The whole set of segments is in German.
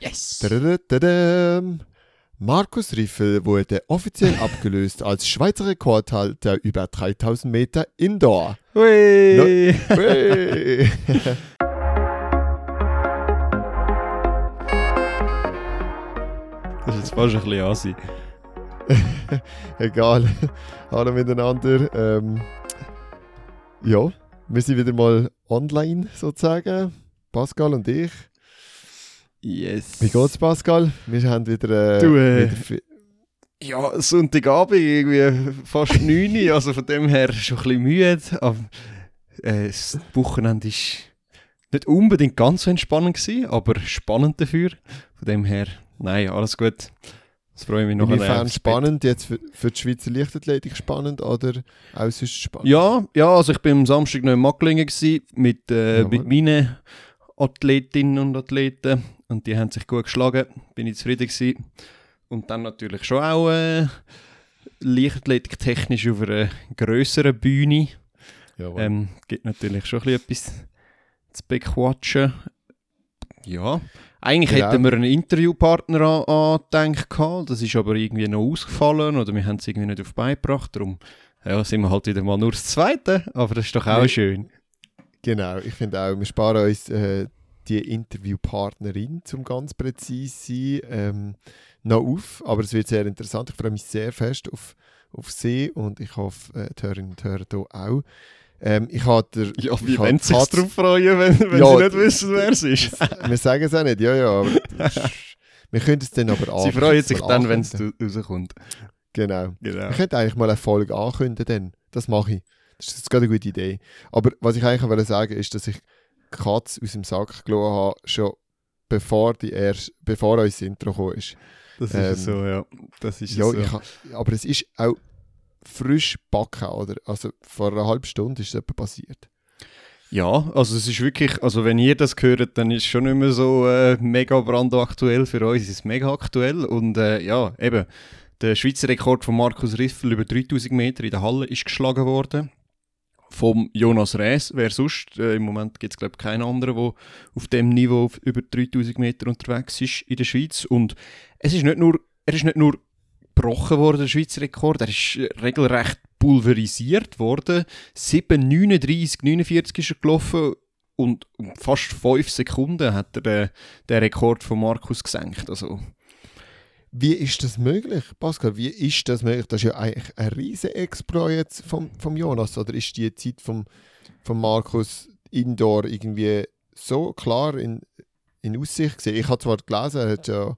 Yes! Markus Riffel wurde offiziell abgelöst als Schweizer Rekordhalter über 3000 Meter Indoor. Hui! Hey. Das ist jetzt fast ein bisschen assi. Egal. Hallo miteinander. Ähm, ja, wir sind wieder mal online sozusagen. Pascal und ich. Yes. Wie geht's, Pascal? Wir haben wieder. Äh, Du, äh, wieder Ja, Sonntagabend, irgendwie fast 9 Uhr, also von dem her schon ein bisschen müde. Aber äh, das Wochenende war nicht unbedingt ganz so entspannend, gewesen, aber spannend dafür. Von dem her, nein, alles gut. Das freue ich mich noch Inwiefern spannend? Jetzt für, für die Schweizer Leichtathletik spannend oder auch sonst spannend? Ja, ja, also ich bin am Samstag noch in Macklingen gewesen, mit, äh, Jawohl. mit meinen Athletinnen und Athleten und die haben sich gut geschlagen, bin ich zufrieden gewesen. Und dann natürlich schon auch äh, Leichtathletik technisch auf einer grösseren Bühne. Jawohl. Ähm, gibt natürlich schon ein bisschen etwas zu bequatschen. Ja, eigentlich Genau. hätten wir einen Interviewpartner an- angedenkt gehabt, das ist aber irgendwie noch ausgefallen oder wir haben es irgendwie nicht auf die Beine gebracht, darum ja, sind wir halt wieder mal nur das Zweite, aber das ist doch auch Nee. schön. Genau, ich finde auch, wir sparen uns äh, die Interviewpartnerin, zum ganz präzise sein, ähm, noch auf. Aber es wird sehr interessant. Ich freue mich sehr fest auf, auf sie und ich hoffe, äh, die Hörerinnen und Hörer hier auch. Ähm, ich hatte Ja, wie sie sich darauf freuen, wenn, wenn Ja, sie nicht wissen, wer es ist. Wir sagen es auch nicht, ja, ja. Aber wir können es dann aber sie freuen sich dann, wenn es rauskommt. Genau. Genau. Ich könnte eigentlich mal eine Folge ankündigen, dann. das mache ich. Das ist gerade eine gute Idee. Aber was ich eigentlich wollte sagen ist, dass ich Katz aus dem Sack gelassen habe, schon bevor, die erst, bevor unser Intro gekommen ist. Das ist Ähm, so, ja. Das ist Ja, so. ich ha, aber es ist auch frisch backen, oder? Also vor einer halben Stunde ist es passiert. Ja, also es ist wirklich, also wenn ihr das hört, dann ist es schon nicht mehr so äh, mega brandaktuell für uns, es ist mega aktuell und äh, ja, eben, der Schweizer Rekord von Markus Riffel über 3000 Meter in der Halle ist geschlagen worden. Vom Jonas Rees, wer sonst, äh, im Moment gibt es glaube ich keinen anderen, der auf dem Niveau auf über 3000 Meter unterwegs ist in der Schweiz. Und es ist nicht nur, er ist nicht nur gebrochen worden, der Schweizer Rekord, er ist äh, regelrecht pulverisiert worden. 7,39, 49 ist er gelaufen und um fast 5 Sekunden hat er den, den Rekord von Markus gesenkt. Also, Wie ist das möglich, Pascal? Wie ist das möglich? Das ist ja eigentlich ein riesen Exploit jetzt vom, vom Jonas. Oder ist die Zeit vom, vom Markus Indoor irgendwie so klar in, in Aussicht gesehen? Ich habe zwar gelesen, er, hat ja,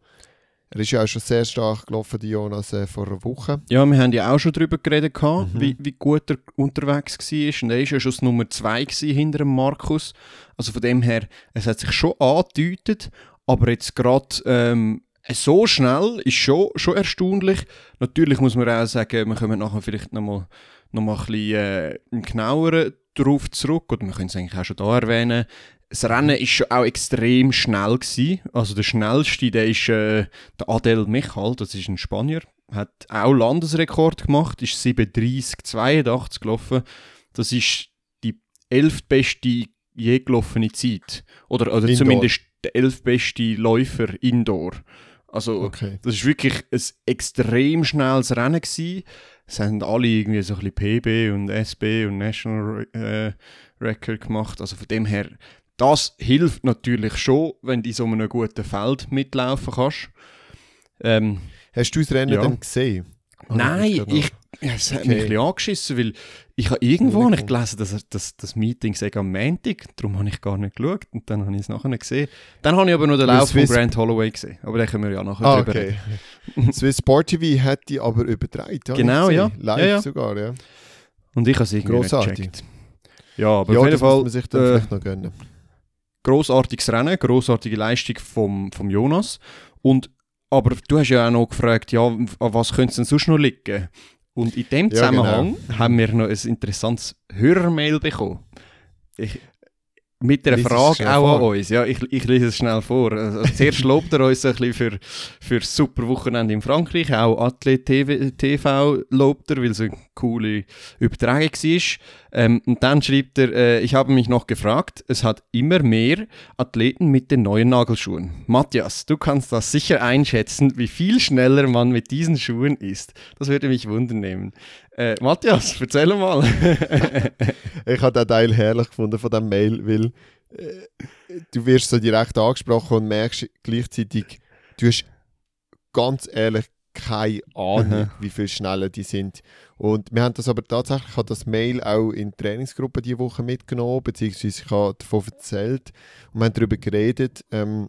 er ist ja auch schon sehr stark gelaufen, die Jonas, äh, vor einer Woche. ja, wir haben ja auch schon darüber geredet, gehabt, Mhm. wie, wie gut er unterwegs war. Und er war ja schon das Nummer 2 hinter dem Markus. Also von dem her, es hat sich schon angedeutet, aber jetzt gerade ähm, so schnell ist schon, schon erstaunlich. Natürlich muss man auch sagen, wir kommen nachher vielleicht nochmal noch mal ein bisschen äh, im genaueren darauf zurück, oder wir können es eigentlich auch schon da erwähnen. Das Rennen ist schon auch extrem schnell gewesen. Also der schnellste, der ist äh, der Adel Michal, das ist ein Spanier, hat auch Landesrekord gemacht, ist 7:30,82 gelaufen. Das ist die elftbeste je gelaufene Zeit. Oder, oder Indoor. zumindest der elfbeste Läufer Indoor. Also Okay. das ist wirklich ein extrem schnelles Rennen gewesen. Es haben alle irgendwie so ein bisschen PB und SB und National äh, Record gemacht. Also von dem her, das hilft natürlich schon, wenn du in so einem guten Feld mitlaufen kannst. Ähm, Hast du das Rennen Ja. dann gesehen? Nein, das ich, es hat Okay. mich ein bisschen angeschissen, weil ich habe irgendwo nicht gelesen, dass er- dass das Meeting sei am Montag, darum habe ich gar nicht geschaut und dann habe ich es nachher nicht gesehen. Dann habe ich aber noch den Lauf von Swiss- Grant Holloway gesehen, aber den können wir ja nachher Ah, drüber okay. reden. Swiss Sport TV hat die aber übertragen. Genau, ja. Live Ja, ja. sogar, ja. Und ich habe es irgendwie Grossartig. nicht gecheckt. Ja, aber ja, auf jeden das muss Fall man sich dann äh, vielleicht noch gönnen. grossartiges Rennen, grossartige Leistung vom, vom Jonas. Und, aber du hast ja auch noch gefragt, ja, an was könnte es denn sonst noch liegen? Und in dem Ja, Zusammenhang genau. haben wir noch ein interessantes Hörermail bekommen. Ich, mit der Frage auch vor. an uns. Ja, ich, ich lese es schnell vor. Also, zuerst lobt er uns ein bisschen für, für das super Wochenende in Frankreich. Auch Athlet TV, TV lobt er, weil es eine coole Übertragung war. Ähm, und dann schreibt er, äh, ich habe mich noch gefragt, es hat immer mehr Athleten mit den neuen Nagelschuhen. Matthias, du kannst das sicher einschätzen, wie viel schneller man mit diesen Schuhen ist. Das würde mich wundern nehmen. Äh, Matthias, erzähl mal. Ich habe den Teil herrlich gefunden von dem Mail, weil äh, du wirst so direkt angesprochen und merkst gleichzeitig, du hast ganz ehrlich keine Ahnung, Aha. wie viel schneller die sind. Und wir haben das aber tatsächlich, ich habe das Mail auch in die Trainingsgruppe diese Woche mitgenommen, beziehungsweise ich habe davon erzählt und wir haben darüber geredet, ähm,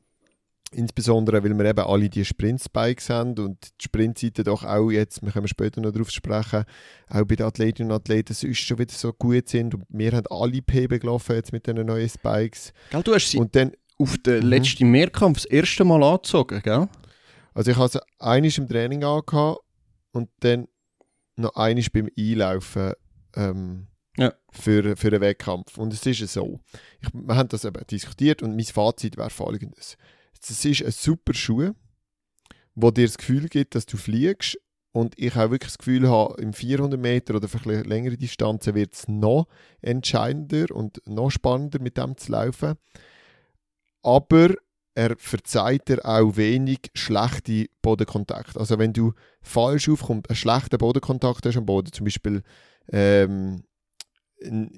insbesondere weil wir eben alle die Sprint-Spikes haben und die Sprintseite doch auch jetzt, wir können später noch darauf sprechen, auch bei den Athletinnen und Athleten sonst schon wieder so gut sind und wir haben alle PB gelaufen jetzt mit den neuen Spikes Gell, du hast sie und dann, auf den Mhm. letzten Mehrkampf das erste Mal angezogen, gell? also ich habe sie einiges im Training angehabt und dann noch einiges beim Einlaufen ähm, Ja. für, für einen Wettkampf und es ist so, ich, wir haben das eben diskutiert und mein Fazit wäre folgendes, es ist ein super Schuh, wo dir das Gefühl gibt, dass du fliegst und ich auch wirklich das Gefühl habe, im 400 Meter oder vielleicht längere Distanzen wird es noch entscheidender und noch spannender mit dem zu laufen. Aber er verzeiht dir auch wenig schlechte Bodenkontakt. Also wenn du falsch aufkommst, einen schlechten Bodenkontakt hast am Boden, zum Beispiel ähm,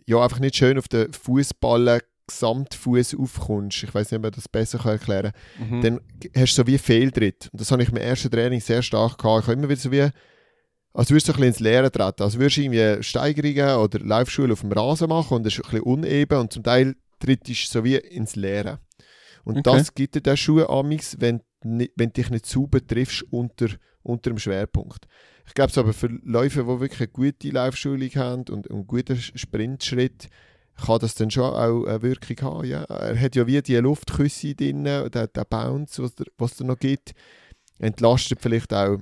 ja, einfach nicht schön auf den Fußballen Gesamtfuß aufkommst, ich weiß nicht, ob ich das besser kann erklären Mhm. dann hast du so wie Fehltritt. Und das habe ich im ersten Training sehr stark gehabt. Ich habe immer wieder so wie, als würdest du ein bisschen ins Leere treten. Als würdest du irgendwie Steigerungen oder Laufschuhe auf dem Rasen machen und es ist ein bisschen uneben und zum Teil trittst du so wie ins Leere. Und Okay. das gibt dir der Schuhe amix, wenn, wenn du dich nicht sauber triffst unter, unter dem Schwerpunkt. Ich glaube es aber für Läufer, die wirklich eine gute Laufschulung haben und einen guten Sprintschritt, kann das dann schon auch eine Wirkung haben. Ja? Er hat ja wie die Luftküsse drin, der, der Bounce, was was er noch gibt, entlastet vielleicht auch,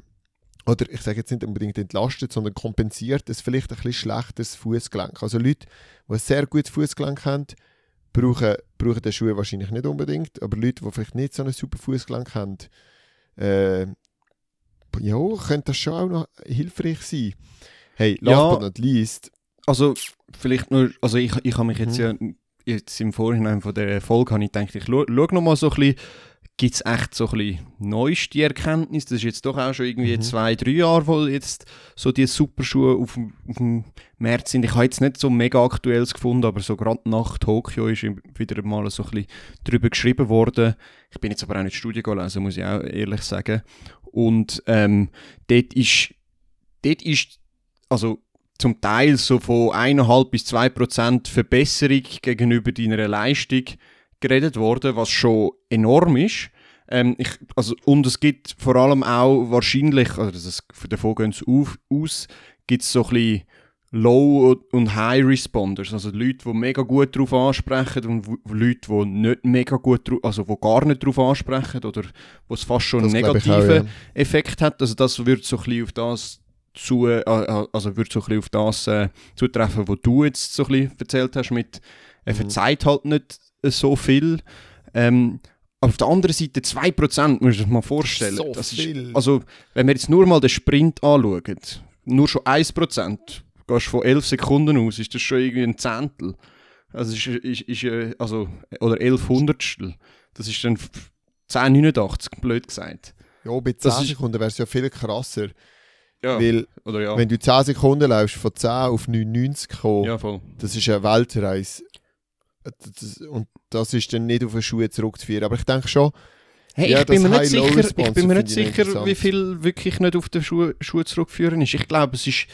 oder ich sage jetzt nicht unbedingt entlastet, sondern kompensiert es vielleicht ein bisschen schlechteres Fußgelenk. Also Leute, die ein sehr gutes Fußgelenk haben, brauchen, brauchen den Schuh wahrscheinlich nicht unbedingt, aber Leute, die vielleicht nicht so ein super Fußgelenk haben, äh, ja, könnte das schon auch noch hilfreich sein. Hey, last Ja. but not least, Also, vielleicht nur, also ich, ich habe mich jetzt Mhm. ja, jetzt im Vorhinein von der Folge habe ich gedacht, ich schaue schau noch mal so ein bisschen, gibt es echt so ein bisschen neueste Erkenntnisse? Das ist jetzt doch auch schon irgendwie Mhm. zwei, drei Jahre, wo jetzt so die Superschuhe auf, dem- auf dem März sind. Ich habe jetzt nicht so mega aktuelles gefunden, aber so gerade nach Tokio ist wieder mal so ein bisschen drüber geschrieben worden. Ich bin jetzt aber auch nicht Studien gelesen, muss ich auch ehrlich sagen. Und ähm, dort ist, dort ist, also zum Teil so von 1,5 bis 2 Prozent Verbesserung gegenüber deiner Leistung geredet worden, was schon enorm ist. Ähm, ich, also, und es gibt vor allem auch wahrscheinlich, also das ist, davon gehen sie auf, aus, gibt es so ein bisschen Low- und High-Responders, also Leute, die mega gut darauf ansprechen und Leute, die nicht mega gut drauf, also die gar nicht darauf ansprechen oder wo es fast schon einen das ich negativen auch, ja. Effekt hat. Also das wird so ein bisschen auf das zu, äh, also wird so ein bisschen auf das äh, zutreffen, was du jetzt so ein bisschen erzählt hast mit, er Mhm. verzeiht halt nicht äh, so viel. Ähm, aber auf der anderen Seite 2% musst du dir mal vorstellen. So das viel. Ist, also wenn wir jetzt nur mal den Sprint anschauen, nur schon 1%, gehst von 11 Sekunden aus, ist das schon irgendwie ein Zehntel. Also ist, ist, ist äh, also, oder 11 Hundertstel. Das ist dann 10,89, blöd gesagt. Ja, bei 10 Das ist- Sekunden wäre es ja viel krasser, Ja, weil oder ja. wenn du 10 Sekunden läufst, von 10 auf 99 kommen, ja, das ist eine Weltreise. Das, und das ist dann nicht auf den Schuhe zurückzuführen. Aber ich denke schon, Hey, Ja, ich, bin mir nicht sicher, ich bin mir nicht sicher, wie viel wirklich nicht auf den Schuh, Schuhe zurückführen ist. Ich glaube, es ist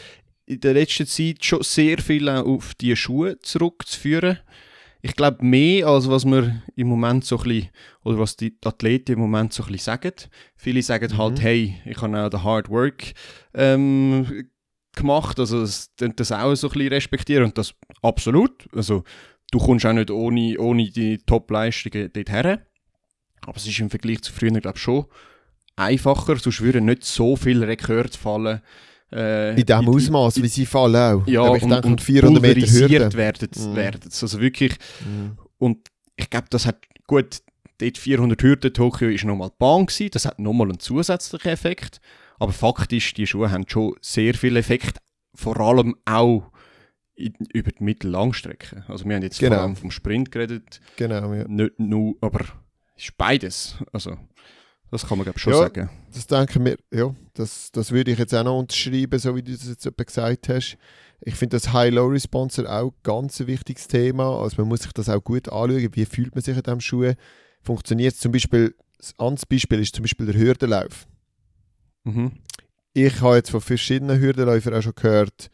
in der letzten Zeit schon sehr viel auch auf die Schuhe zurückzuführen. Ich glaube, mehr als was wir im Moment so ein bisschen, oder was die Athleten im Moment so ein bisschen sagen. Viele sagen halt, Mhm. hey, ich habe auch den Hard Work ähm, gemacht, also das, das auch so ein bisschen respektieren und das absolut. Also du kommst auch nicht ohne, ohne die Top-Leistungen dorthin. Aber es ist im Vergleich zu früher, glaube ich, schon einfacher. Sonst würden nicht so viele Rekorde fallen. Äh, in dem Ausmaß, wie sie fallen auch. Ja, Aber ich und, denke, und und 400 Meter Hürde. werden, werden. Also wirklich, Mhm. Und ich glaube, das hat gut, dort 400 Hürden Tokio ist nochmal die Bahn gewesen, das hat nochmal einen zusätzlichen Effekt. Aber faktisch, die Schuhe haben schon sehr viel Effekt, vor allem auch in, über die Mittellangstrecke. Also wir haben jetzt Genau. vor allem vom Sprint geredet, Genau, ja. nicht nur, aber es ist beides. Also das kann man glaube schon Ja. sagen. Das denke mir, ja, das, das würde ich jetzt auch noch unterschreiben, so wie du das jetzt etwa gesagt hast. Ich finde das High-Low-Responser auch ganz ein wichtiges Thema. Also man muss sich das auch gut anschauen, wie fühlt man sich in diesem Schuh. Funktioniert es zum Beispiel, das anderes Beispiel ist zum Beispiel der Hürdenlauf. Mhm. Ich habe jetzt von verschiedenen Hürdenläufern auch schon gehört,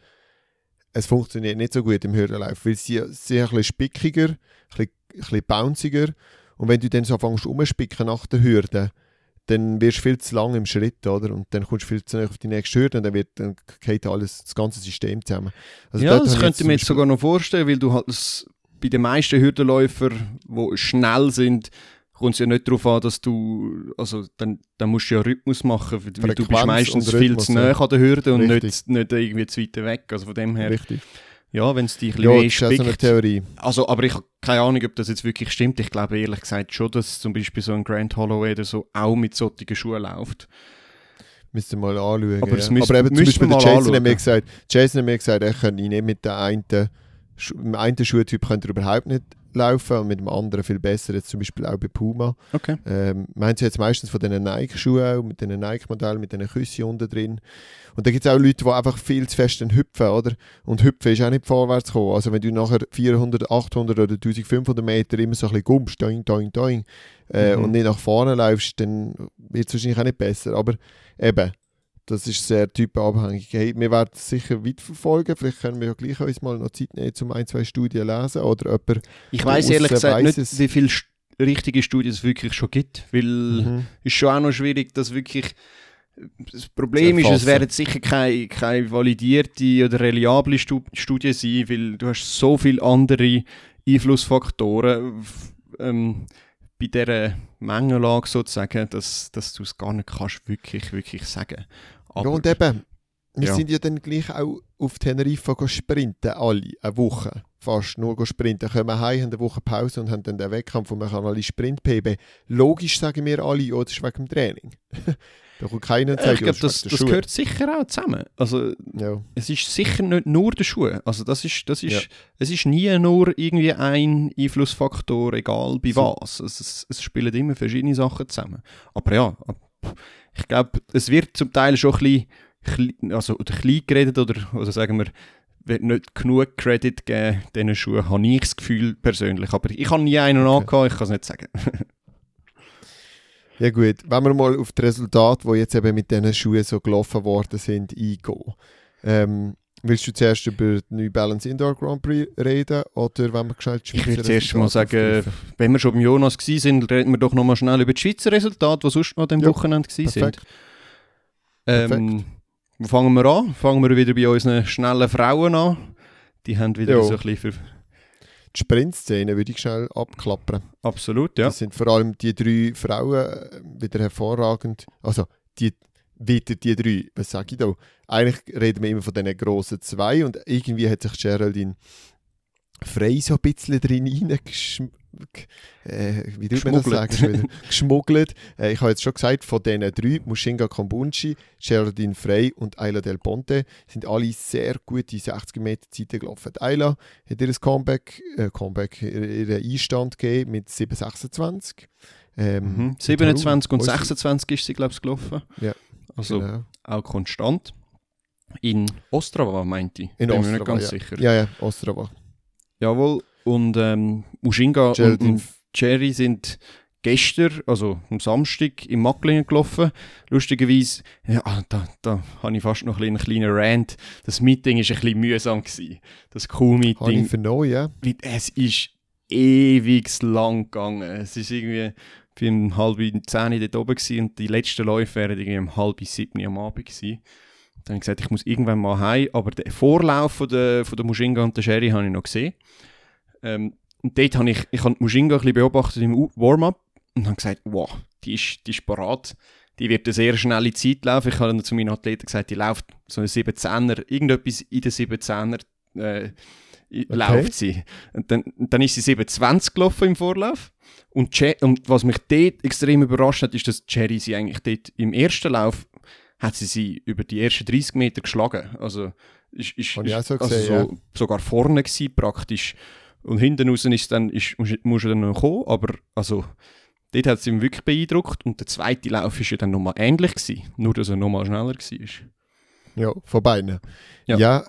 es funktioniert nicht so gut im Hürdenlauf, weil sie sind ein bisschen spickiger, ein bisschen, ein bisschen bounciger und wenn du dann so anfängst umspicken nach der Hürde, dann wirst du viel zu lang im Schritt, oder? Und dann kommst du viel zu nah auf die nächste Hürde und dann, wird, dann geht alles, das ganze System zusammen. Also ja, das könnte ich mir jetzt sogar noch vorstellen, weil du halt das, bei den meisten Hürdenläufer, die schnell sind, kommt es ja nicht darauf an, dass du, also dann, dann musst du ja Rhythmus machen, weil weil du bist Frequenz meistens und viel Rhythmus, zu nah an der Hürde und Richtig. nicht, nicht irgendwie zu weit weg. Also von dem her, Richtig. Ja, wenn es dich ein Ja, bisschen das ist eine spickt. Theorie. Also, aber ich habe keine Ahnung, ob das jetzt wirklich stimmt. Ich glaube ehrlich gesagt schon, dass zum Beispiel so ein Grant Holloway oder so auch mit solchen Schuhen läuft. Müsst ihr mal anschauen. Aber ja. müsst- Aber eben zum Beispiel der Jason hat mir gesagt, Jason hat mir gesagt, er könnte nicht mit der einen, mit dem einen Schuhtyp könnte er überhaupt nicht laufen und mit dem anderen viel besser, jetzt zum Beispiel auch bei Puma. Okay. Ähm, meint sie jetzt meistens von diesen Nike-Schuhen, mit diesen Nike-Modellen, mit diesen Küssen unten drin. Und da gibt es auch Leute, die einfach viel zu fest hüpfen, oder? Und hüpfen ist auch nicht vorwärts kommen. Also wenn du nachher 400, 800 oder 1500 Meter immer so ein bisschen gummst, doing, doing, doing, äh, Mhm. und nicht nach vorne läufst, dann wird es wahrscheinlich auch nicht besser. Aber eben, das ist sehr typenabhängig. Hey, wir werden es sicher weiterverfolgen. Vielleicht können wir ja gleich uns mal noch Zeit nehmen, um ein, zwei Studien lesen. Oder jemand Ich weiß ehrlich gesagt weiss nicht, es. wie viele st- richtige Studien es wirklich schon gibt, weil Mhm. ist schon auch noch schwierig, dass wirklich das Problem ist, es werden sicher keine, keine validierte oder reliable Stu Studien sein, weil du hast so viele andere Einflussfaktoren ähm, bei dieser Mengenlage sozusagen, dass, dass du es gar nicht kannst wirklich, wirklich sagen. Ja, und eben, wir Ja. sind ja dann gleich auch auf Teneriffa sprinten, alle, eine Woche. Fast nur sprinten. Kommen heim, haben eine Woche Pause und haben dann den Wettkampf und man kann alle Sprint PB. Logisch sagen wir alle, ja, das ist wegen dem Training. da kommt keiner und Äh, sagt, ich glaube, das, das gehört sicher auch zusammen. Also. Ja. es ist sicher nicht nur der Schuh. Also das ist, das ist, Ja. es ist nie nur irgendwie ein Einflussfaktor, egal bei was. Es, es, es spielen immer verschiedene Sachen zusammen. Aber ja, ich glaube, es wird zum Teil schon ein bisschen, also oder klein geredet oder, oder sagen wir, wird nicht genug Credit geben diesen Schuhen, habe ich das Gefühl persönlich. Aber ich habe nie einen Okay. angehabt, ich kann es nicht sagen. Ja gut, wenn wir mal auf die Resultate, die jetzt eben mit diesen Schuhen so gelaufen worden sind, eingehen. Ähm, willst du zuerst über die New Balance Indoor Grand Prix reden oder wenn wir schnell die Ich Schweizer würde zuerst mal sagen, wenn wir schon beim Jonas sind, reden wir doch noch mal schnell über die Schweizer Resultate, die sonst noch an dem Ja, Wochenende sind. perfekt. Ähm, wo fangen wir an? Fangen wir wieder bei unseren schnellen Frauen an. Die haben wieder Ja. so ein bisschen für... Die Sprintszene würde ich schnell abklappern. Absolut, ja. Das sind vor allem die drei Frauen äh, wieder hervorragend. Also, die, wieder die drei, was sage ich da? Eigentlich reden wir immer von diesen grossen zwei und irgendwie hat sich Geraldine Frey so ein bisschen drin reingeschm... Äh, wie tut man das sagen? Geschmuggelt. Äh, ich habe jetzt schon gesagt, von diesen drei, Mushinga Kombunchi, Geraldine Frey und Ayla Del Ponte, sind alle sehr gute 60 Meter Zeiten gelaufen. Ayla hat ihr Comeback, äh, Comeback ihren Einstand gegeben mit 7,26. Ähm, Mhm. 27 und unsere- 26 ist sie, glaube ich, gelaufen. Ja, Also Genau. auch konstant. In Ostrava, meinte ich. In Bin mir nicht Ostrava, ganz ja. sicher. Ja, ja, Ostrava. Jawohl. Und ähm, Mushinga und, Geraldine und Jerry sind gestern, also am Samstag, im Macklingen gelaufen. Lustigerweise, ja, da, da habe ich fast noch ein einen kleinen Rant. Das Meeting war ein bisschen mühsam. Gewesen. Das Habe ich vernommen, ja. Es ist ewig lang gegangen. Es ist irgendwie für um halb zehn dort oben gewesen und die letzten Läufe wären irgendwie um halb sieben am Abend gewesen. Dann habe ich gesagt, ich muss irgendwann mal heim, aber den Vorlauf von der, von der Mushinga und der Sherry habe ich noch gesehen. Ähm, und dort habe ich, ich habe die Mushinga ein bisschen beobachtet im Warm-up und habe gesagt, wow, die ist, die ist parat. Die wird eine sehr schnelle Zeit laufen. Ich habe dann zu meinen Athleten gesagt, die läuft so eine 17er, irgendetwas in den 17er. Äh, okay. läuft sie. Und dann, dann ist sie 27 gelaufen im Vorlauf. Und, und was mich dort extrem überrascht hat, ist, dass Cherry sie eigentlich dort im ersten Lauf hat sie sie über die ersten 30 Meter geschlagen. Also ist, ist, ist so also gesehen, so, ja. sogar vorne gewesen, praktisch. Und hinten raus ist dann, ist, muss, muss dann noch kommen, aber also, dort hat es ihn wirklich beeindruckt. Und der zweite Lauf war ja dann nochmal ähnlich gewesen, nur dass er nochmal schneller war. Ja, von beiden. Ja. Ja.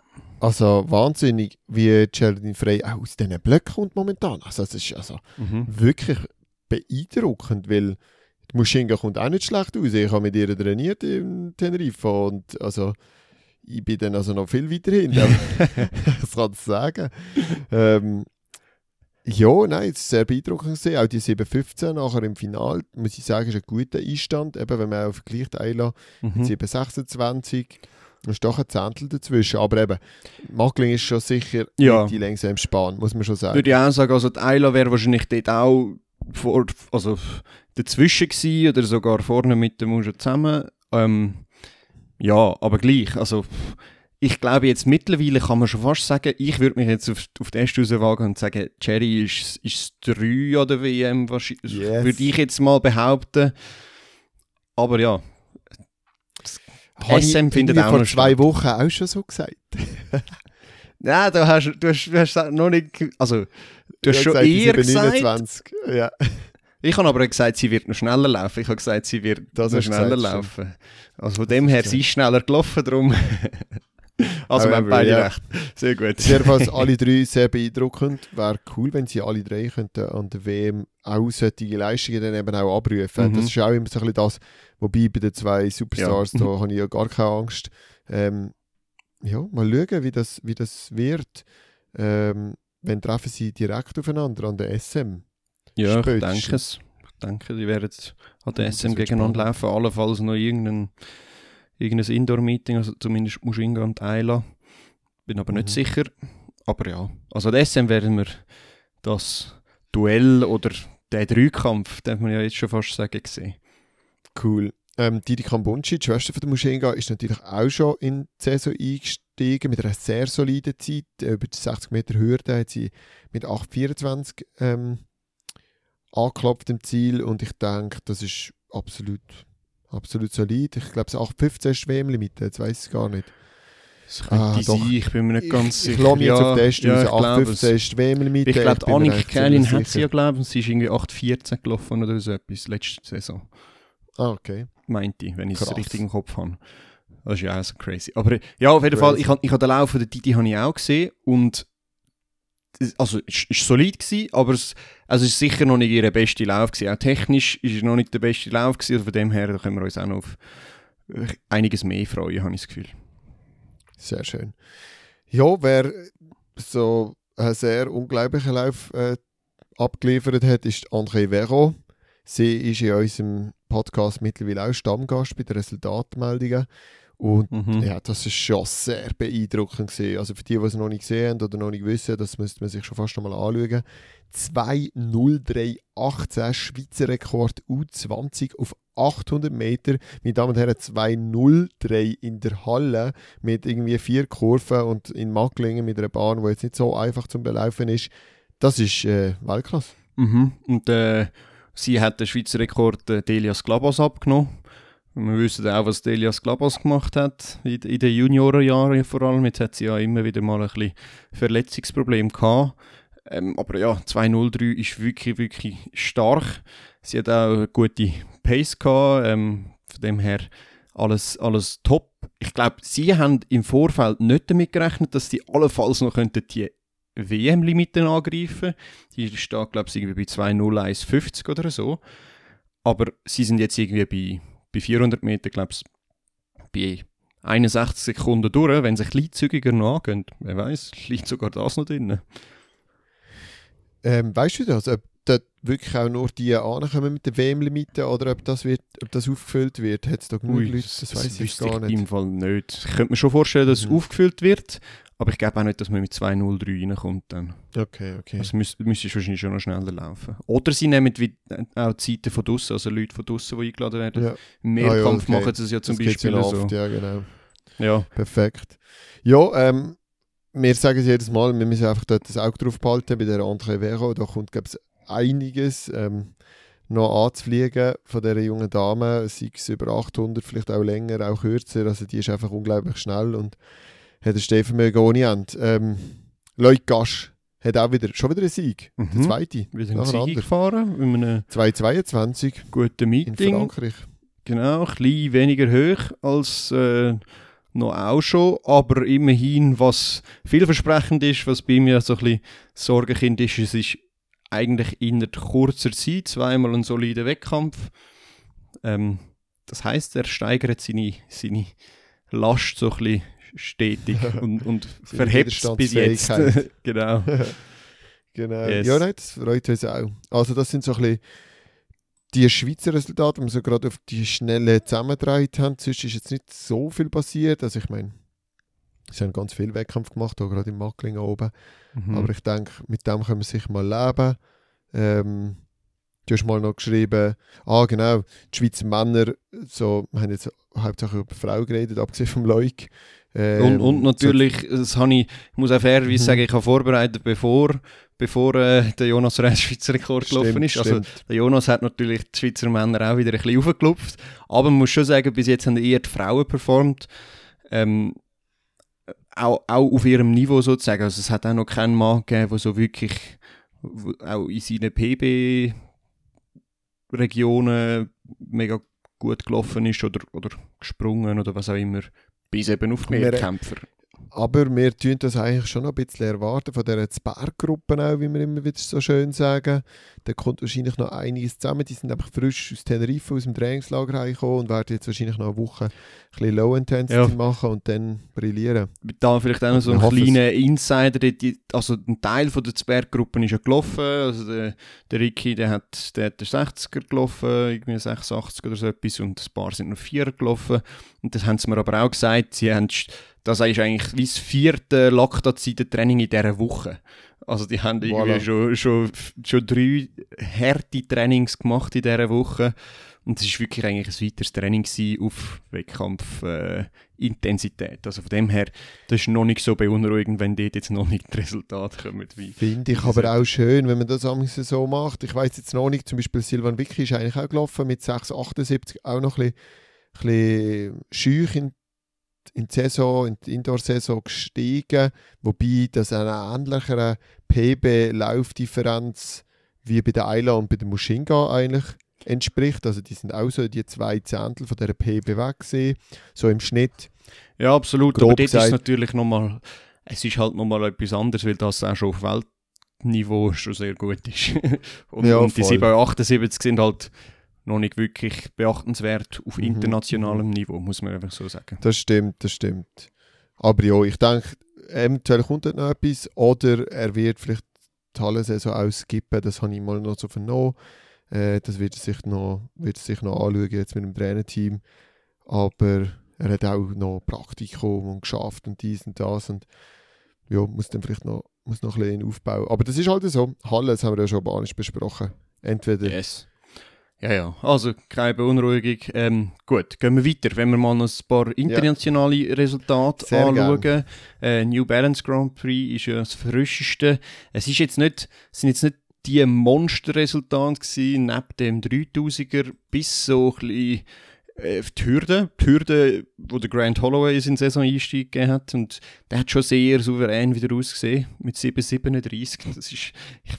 Also wahnsinnig, wie Geraldine Frey auch aus diesen Blöcken kommt momentan. Also es ist also Mhm. wirklich beeindruckend, weil die Muschinga kommt auch nicht schlecht aus. Ich habe mit ihr trainiert in Tenerife und also ich bin dann also noch viel weiter hin. das kann ich sagen. Ähm, ja, nein, es ist sehr beeindruckend gewesen. Auch die 7.15 nachher im Finale, muss ich sagen, ist ein guter Einstand. Eben, wenn man auch vergleicht, Ayla Mhm. 7,26. Da ist doch ein Zehntel dazwischen. Aber eben, Magling ist schon sicher Ja. nicht die längste Span, muss man schon sagen. Würde ich auch sagen, also die Ayla wäre wahrscheinlich dort auch vor, also dazwischen gewesen oder sogar vorne mit dem Muschel zusammen. Ähm, ja, aber gleich, also ich glaube jetzt mittlerweile kann man schon fast sagen, ich würde mich jetzt auf, auf die erste rauswagen und sagen, Cherry ist, ist das 3 an der WM, wahrscheinlich, Yes. würde ich jetzt mal behaupten. Aber ja, Habe ich SM findet irgendwie auch vor zwei statt. Wochen auch schon so gesagt. Ja, du hast, du hast, du hast noch nicht, also du hast Ich schon eher gesagt, 7,29. Ja. Ich habe aber gesagt, sie wird noch schneller laufen. Ich habe gesagt, sie wird Das noch schneller gesagt, laufen. Also von dem her, sie ist schneller gelaufen, darum. also wir haben beide ja. recht. Sehr gut. Jedenfalls alle drei sehr beeindruckend. Wäre cool, wenn sie alle drei könnten an der WM auch solche Leistungen dann eben auch abrufen. Mhm. Das ist auch immer so ein bisschen das, wobei bei den zwei Superstars, Ja. da habe ich ja gar keine Angst. Ähm, ja, mal schauen, wie das, wie das wird. Ähm, wenn treffen sie direkt aufeinander an der SM. Ja, ich Spätestens. denke es. Ich denke, die werden an der SM gegeneinander spannend. laufen. Allenfalls noch irgendein, irgendein Indoor-Meeting, also zumindest Muschinga und Ayla. Bin aber nicht Mhm. sicher. Aber ja, also an der SM werden wir das Duell oder den Dreikampf, darf man ja jetzt schon fast sagen, sehen. Cool. Ähm, Didi Kambunchi, die Schwester von der Muschinga, ist natürlich auch schon in die Saison eingestiegen mit einer sehr soliden Zeit. Über die 60 Meter Hürde hat sie mit 8,24 ähm, angeklopft im Ziel und ich denke, das ist absolut, absolut solid. Ich glaube, 8,15 ist die WM-Limite, jetzt weiß ich es gar nicht. Das könnte Ah, sein, ich bin mir nicht ganz ich, sicher. Ich lasse mich jetzt auf Test ja, raus. ich 8,15 es. ist WM-Limite. Ich glaube, Annik ziemlich hat sie ja, glaube ich, sie ist irgendwie 8,14 gelaufen oder so etwas, letzte Saison, Ah, okay. meinte ich, wenn ich es richtig im Kopf habe. Das ist ja auch so crazy. Aber ja, auf jeden Fall, Crazy. ich habe ich hab den Lauf von der Didi habe ich auch gesehen und es- also ist, ist solid gewesen, aber es, also ist sicher noch nicht ihr bester Lauf gewesen. Auch technisch ist es noch nicht der beste Lauf gewesen, also von dem her da können wir uns auch noch auf äh, einiges mehr freuen, habe ich das Gefühl. Sehr schön. Ja, wer so einen sehr unglaublichen Lauf äh, abgeliefert hat, ist André Vero. Sie ist in unserem Podcast mittlerweile auch Stammgast bei den Resultatmeldungen. Und Mhm. ja, das ist schon sehr beeindruckend gewesen. Also für die, die es noch nicht gesehen haben oder noch nicht wissen, das müsste man sich schon fast einmal anschauen. 2.03.18 Schweizer Rekord U20 auf 800 Meter. Meine Damen und Herren, 2.03 in der Halle mit irgendwie vier Kurven und in Macklingen mit einer Bahn, die jetzt nicht so einfach zum Belaufen ist. Das ist äh, Weltklasse. Mhm. Und äh, sie hat den Schweizer Rekord äh, Delias Glabas abgenommen. Wir wissen auch, was Delias Glabas gemacht hat, in, in den Juniorenjahren vor allem. Jetzt hat sie ja immer wieder mal ein bisschen Verletzungsproblem gehabt. Ähm, aber ja, 203 ist wirklich, wirklich stark. Sie hat auch eine gute Pace gehabt. Ähm, von dem her alles, alles top. Ich glaube, sie haben im Vorfeld nicht damit gerechnet, dass sie allenfalls noch könnten die WM-Limiten angreifen Die steht, glaube ich, irgendwie bei 2,0150 oder so. Aber sie sind jetzt irgendwie bei, bei 400 Meter, glaube ich, bei 61 Sekunden durch. Wenn sie ein bisschen zügiger noch angehen, wer weiß, liegt sogar das noch drin. Ähm, weißt du das? Ob dort wirklich auch nur die ankommen mit der WM-Limite oder ob das, wird, ob das aufgefüllt wird? Hat es da genug Leute? Das, weiß ich gar nicht. im Fall nicht. Ich könnte mir schon vorstellen, dass Mhm. es aufgefüllt wird, aber ich glaube auch nicht, dass man mit 2,03 reinkommt dann. Okay, okay. Also müsst, müsstest wahrscheinlich schon noch schneller laufen. Oder sie nehmen wie, äh, auch Zeiten von draussen, also Leute von draussen, die eingeladen werden. ja, Im Mehrkampf okay. machen sie es ja zum das Beispiel ja so. oft, ja genau. Ja. Perfekt. Ja, ähm, wir sagen es jedes Mal, wir müssen einfach dort das Auge drauf behalten bei der André Vero. Da kommt, glaube ich, einiges ähm, noch anzufliegen von dieser jungen Dame. Sei es über 800, vielleicht auch länger, auch kürzer. Also die ist einfach unglaublich schnell und hat ein Stehvermögen ohne Ende. Ähm, Leute Gasch hat auch wieder, schon wieder einen Sieg. Der Mhm. zweite. Wir sind. Sieg gefahren, mit einem 222 guten in Meeting. Frankreich. Genau, ein bisschen weniger hoch als äh, noch auch schon, aber immerhin, was vielversprechend ist, was bei mir so ein bisschen Sorgenkind ist, es ist eigentlich in kurzer Zeit zweimal ein solider Wettkampf. Ähm, das heißt, er steigert seine, seine Last so ein bisschen stetig und, und verhebt es bis jetzt. Genau. Genau. Yes. Ja, nein, das freut uns auch. Also das sind so ein bisschen die Schweizer Resultate, die wir so gerade auf die Schnelle zusammengedreht haben. Sonst ist jetzt nicht so viel passiert. Also ich meine, sie haben ganz viel Wettkampf gemacht, auch gerade im Mackling oben. Mhm. Aber ich denke, mit dem können wir sicher mal leben. Ähm, du hast mal noch geschrieben, ah genau, die Schweizer Männer, so, wir haben jetzt hauptsächlich über Frauen geredet, abgesehen vom Leuk. Ähm, Und, und natürlich, das habe ich, ich muss auch fairerweise Mhm. sagen, ich habe vorbereitet, bevor, bevor äh, der Jonas Reis Schweizer Rekord so, gelaufen stimmt, ist. Also, stimmt. der Jonas hat natürlich die Schweizer Männer auch wieder ein bisschen aufgeklopft. Aber man muss schon sagen, bis jetzt haben eher die Frauen performt. Ähm, auch, auch auf ihrem Niveau sozusagen. Also es hat auch noch keinen Mann gegeben, der so wirklich auch in seinen PB-Regionen mega gut gelaufen ist oder, oder gesprungen oder was auch immer. Bis eben auf Mehrkämpfer. Aber wir tun das eigentlich schon noch ein bisschen erwarten von dieser Berggruppen auch, wie wir immer wieder so schön sagen. Da kommt wahrscheinlich noch einiges zusammen. Die sind einfach frisch aus Tenerife, aus dem Trainingslager reingekommen und werden jetzt wahrscheinlich noch eine Woche ein bisschen Low Intensity Ja. machen und dann brillieren. Da vielleicht auch noch so ein kleiner Insider. die- also ein Teil von der Zberggruppe ist ja gelaufen. Also der, der Ricky, der hat, der hat den 60er gelaufen, irgendwie 86 oder so etwas. Und ein paar sind noch 4 gelaufen. Und das haben sie mir aber auch gesagt, sie haben, das ist eigentlich wie das vierte Laktatzeiten-Training in dieser Woche. Also die haben irgendwie Voilà. schon, schon, schon drei harte Trainings gemacht in dieser Woche. Und es war wirklich eigentlich ein weiteres Training auf Wettkampf-Intensität. Äh, also von dem her, das ist noch nicht so beunruhigend, wenn dort jetzt noch nicht die Resultate kommen. Finde ich aber auch schön, wenn man das am so macht. Ich weiß jetzt noch nicht, zum Beispiel Silvan Vicky ist eigentlich auch gelaufen mit 6,78, auch noch ein bisschen, ein bisschen schüch in, in die Saison, in die Indoor-Saison gestiegen, wobei das einer ähnlicheren PB-Laufdifferenz wie bei der Ayla und bei der Mushinga eigentlich entspricht. Also die sind auch so die zwei Zehntel von der PB weg gewesen, so im Schnitt. Ja, absolut. Grob aber dort ist natürlich nochmal, es ist halt nochmal etwas anderes, weil das auch schon auf Weltniveau schon sehr gut ist. und, Ja, und die voll. 778 sind halt noch nicht wirklich beachtenswert auf Mhm. internationalem Niveau, muss man einfach so sagen. Das stimmt, das stimmt. Aber ja, ich denke, eventuell kommt noch etwas oder er wird vielleicht die Hallensaison auch skippen, das habe ich mal noch so vernommen. Äh, das wird er, sich noch, wird er sich noch anschauen jetzt mit dem Trainerteam. Aber er hat auch noch Praktikum und geschafft und dies und das und ja, muss dann vielleicht noch, muss noch ein bisschen aufbauen. Aber das ist halt so. Halle, das haben wir ja schon banisch besprochen. Entweder Yes. Ja, ja, also keine Beunruhigung. Ähm, gut, gehen wir weiter. Wenn wir mal noch ein paar internationale Resultate Sehr anschauen. Äh, New Balance Grand Prix ist ja das frischeste. Es ist jetzt nicht, es sind jetzt nicht die Monsterresultate gewesen, neben dem 3000er bis so ein bisschen äh, die Hürde, die Hürde, wo der Grant Holloway in den Saison-Einstieg gegeben hat und der hat schon sehr souverän wieder ausgesehen, mit 7,37. Das ist, ich,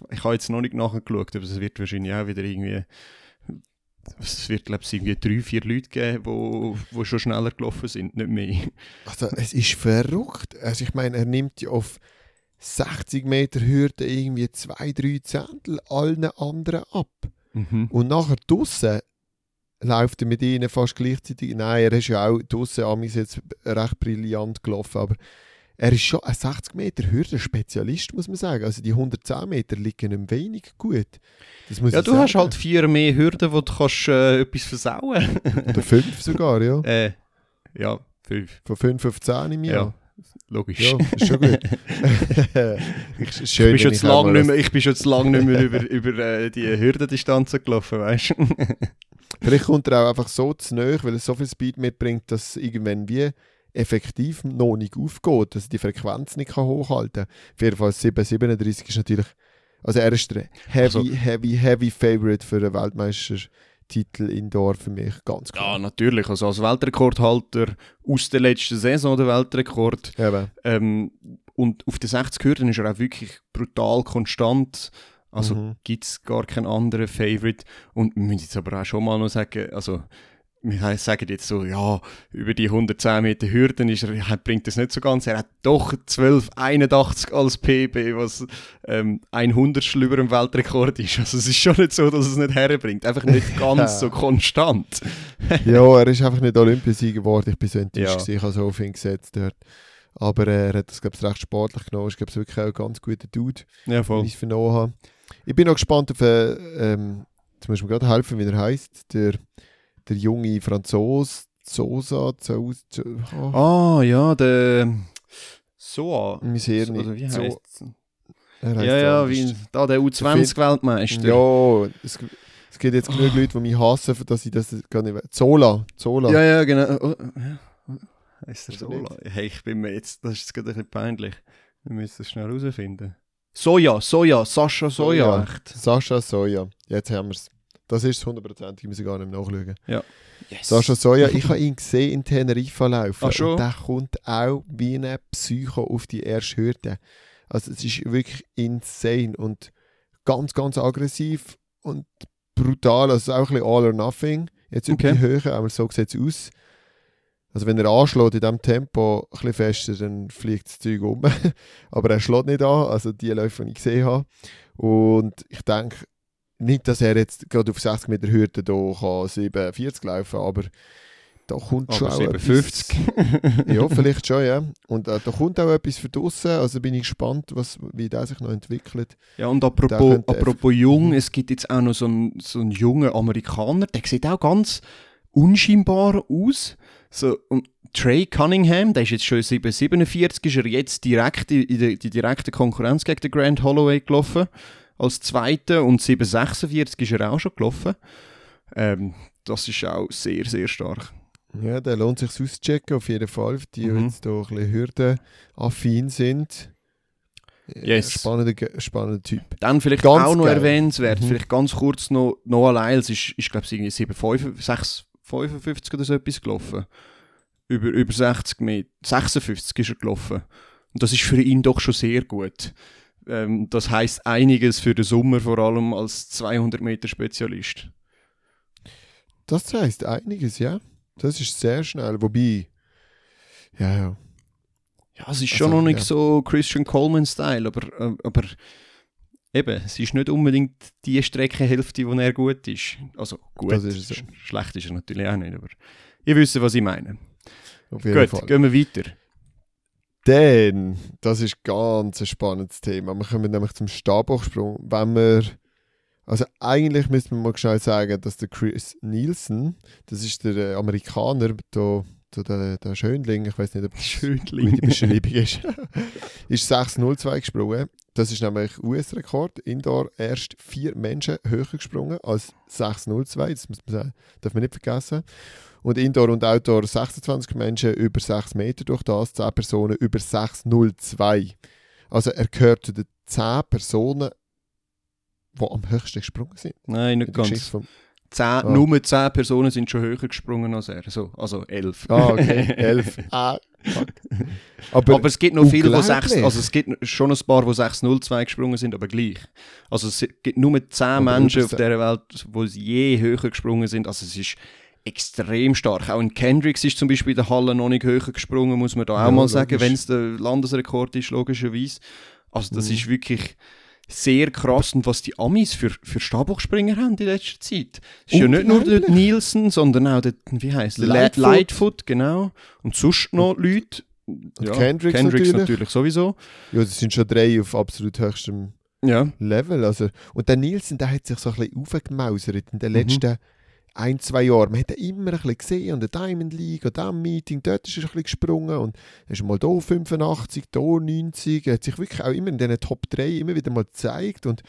ich habe jetzt noch nicht nachgeschaut, aber es wird wahrscheinlich auch wieder irgendwie es wird, glaube ich, irgendwie drei, vier Leute geben, wo, wo schon schneller gelaufen sind, nicht mehr. Also, es ist verrückt. Also, ich meine, er nimmt ja auf 60 Meter Hürde irgendwie zwei, drei Zehntel allen anderen ab. Mhm. Und nachher draussen läuft er mit ihnen fast gleichzeitig. Nein, er ist ja auch draussen Amis jetzt recht brillant gelaufen, aber er ist schon ein 60 Meter Hürden-Spezialist, muss man sagen. Also die 110 Meter liegen ihm wenig gut. Das muss Ja, du hast sagen. halt vier mehr Hürden, wo du kannst, äh, etwas versauen Oder fünf sogar, ja. äh, Ja, fünf. Von 5 auf 10 im Jahr. Logisch. Ja, ist schon gut. ich, schön, ich, bin ich lang nicht mehr, ich bin schon zu lange nicht mehr über, über äh, die Hürdendistanzen gelaufen, weißt du? Vielleicht kommt er auch einfach so zu nahe, weil er so viel Speed mitbringt, dass irgendwann wie effektiv noch nicht aufgeht, dass er die Frequenz nicht kann hochhalten kann. Auf jeden Fall 737 ist natürlich, also er ist der heavy, Also- heavy, heavy Favorite für einen Weltmeistertitel Indoor für mich, ganz Ja, klar. natürlich. Also als Weltrekordhalter aus der letzten Saison der Weltrekord. Ähm, und auf den 60 Hürden ist er auch wirklich brutal konstant. Also Mhm. gibt es gar keinen anderen Favorite. Und wir müssen jetzt aber auch schon mal noch sagen, also wir sagen jetzt so, ja, über die 110 Meter Hürden ist er, bringt das nicht so ganz. Er hat doch 12,81 als PB, was ähm, ein Hundertstel über dem Weltrekord ist. Also es ist schon nicht so, dass es nicht herbringt. Einfach nicht ganz so konstant. ja, er ist einfach nicht Olympiasieger geworden. Ich bin so enttäuscht, Ja. ich habe so viel gesetzt dort. Aber äh, er hat das, glaube ich, recht sportlich genommen. Ich glaube, es wirklich auch ein ganz guter Dude. Ja, voll. ich es vernommen habe. Ich bin noch gespannt auf, äh, ähm, jetzt muss mir gerade helfen, wie er heißt, der, der junge Franzose, Sosa, Zosa, oh, Ah, ja, der Soa. mein Hirn Oder wie. So, heißt er heisst Ja, ja, wie da der U20-Weltmeister. Ja, es, es gibt jetzt genug Leute, die mich hassen, für dass ich das gar nicht weiß. Zola, Zola. ja, ja, genau. Oh, ja. Heißt der Oder Sola? Hey, ich bin mir jetzt, das ist jetzt gerade ein bisschen peinlich. Wir müssen es schnell herausfinden. Soja, Soja, Sascha Soja, Soja. Sascha Soja, jetzt haben wir es. Das ist es hundertprozentig, ich muss gar nicht mehr nachschauen. Yes. Sascha Soja, ich habe ihn gesehen in Teneriffa laufen. Ach schon? Und der kommt auch wie ein Psycho auf die erste Hürde. Also es ist wirklich insane und ganz, ganz aggressiv und brutal. Also auch ein bisschen all or nothing. Jetzt über Okay. die Höhe, aber so sieht es aus. Also wenn er anschlägt in diesem Tempo ein bisschen fester, dann fliegt das Zeug um. aber er schlägt nicht an, also die Läufe, die ich gesehen habe. Und ich denke, nicht, dass er jetzt gerade auf 60 Meter Hürde kann 47 laufen aber da kommt schon Aber auch 57. etwas. ja, vielleicht schon, ja. Und äh, da kommt auch etwas für draussen. Also bin ich gespannt, was, wie der sich noch entwickelt. Ja, und apropos, apropos jung, es gibt jetzt auch noch so einen, so einen jungen Amerikaner, der sieht auch ganz unscheinbar aus. So, und Trey Cunningham, der ist jetzt schon 747, ist er jetzt direkt in in die, die direkte Konkurrenz gegen den Grant Holloway gelaufen. Als Zweiter und 746 ist er auch schon gelaufen. Ähm, das ist auch sehr, sehr stark. Ja, der lohnt sich auszuchecken, auf jeden Fall. Die, Mhm. jetzt da ein bisschen hürdenaffin sind. Äh, Yes. Spannender, spannender Typ. Dann vielleicht Ganz auch noch geil. erwähnenswert, Mhm. vielleicht ganz kurz noch, Noah Lyles ist, ist glaube ich, irgendwie 7,55 6,55 oder so etwas gelaufen. Über, über 60 Meter, 56 ist er gelaufen. Und das ist für ihn doch schon sehr gut. Ähm, das heißt einiges für den Sommer, vor allem als 200 Meter Spezialist. Das heisst einiges, ja. Das ist sehr schnell. Wobei, ja, ja. Ja, es ist Also, schon noch nicht ja. so Christian Coleman-Style, aber, äh, aber eben, es ist nicht unbedingt die Streckenhälfte, wo er gut ist. Also gut, Das ist so. sch- schlecht ist er natürlich auch nicht, aber ihr wisst, was ich meine. Auf jeden Gut, Fall. gehen wir weiter. Dann, das ist ganz ein spannendes Thema. Wir kommen nämlich zum Stabhochsprung. Wenn wir, also eigentlich müsste man mal schnell sagen, dass der Chris Nielsen, das ist der äh, Amerikaner, der, der, der, der Schönling, ich weiß nicht, ob das Schönling. gute Beschreibung ist, ist 6,02 gesprungen. Das ist nämlich US-Rekord. Indoor erst vier Menschen höher gesprungen als 6,02. Das muss man sagen, darf man nicht vergessen. Und Indoor und Outdoor 26 Menschen über 6 Meter durch das, 10 Personen über 6,02. Also er gehört zu den 10 Personen, die am höchsten gesprungen sind. Nein, In nicht ganz. Vom- Zehn, Nur 10 Personen sind schon höher gesprungen als er. So, also 11. Ah, okay, 11. Ah. Aber, Aber, es gibt noch viele, die 6, unglaublich. also es gibt schon ein paar, die 6,02 gesprungen sind, aber gleich. Also es gibt nur 10 Aber Menschen auf dieser Welt, die je höher gesprungen sind. Also es ist extrem stark. Auch ein Kendricks ist zum Beispiel in der Halle noch nicht höher gesprungen, muss man da auch Ja, mal sagen, wenn es der Landesrekord ist, logischerweise. Also das Mhm. ist wirklich sehr krass und was die Amis für, für Stabhochspringer haben in letzter Zeit. Es ist ja nicht nur der. Nielsen, sondern auch der, wie heißt der? Lightfoot. Lightfoot, genau. Und sonst noch Leute. Ja, Kendricks natürlich. natürlich. sowieso. ja, das sind schon drei auf absolut höchstem Ja. Level. Also, und der Nielsen, der hat sich so ein bisschen aufgemausert in den Mhm. Ein, zwei Jahren. Man hat ihn immer ein bisschen gesehen an der Diamond League, an diesem Meeting, dort ist er ein bisschen gesprungen und ist mal hier 85, hier 90. Er hat sich wirklich auch immer in diesen Top 3 immer wieder mal gezeigt und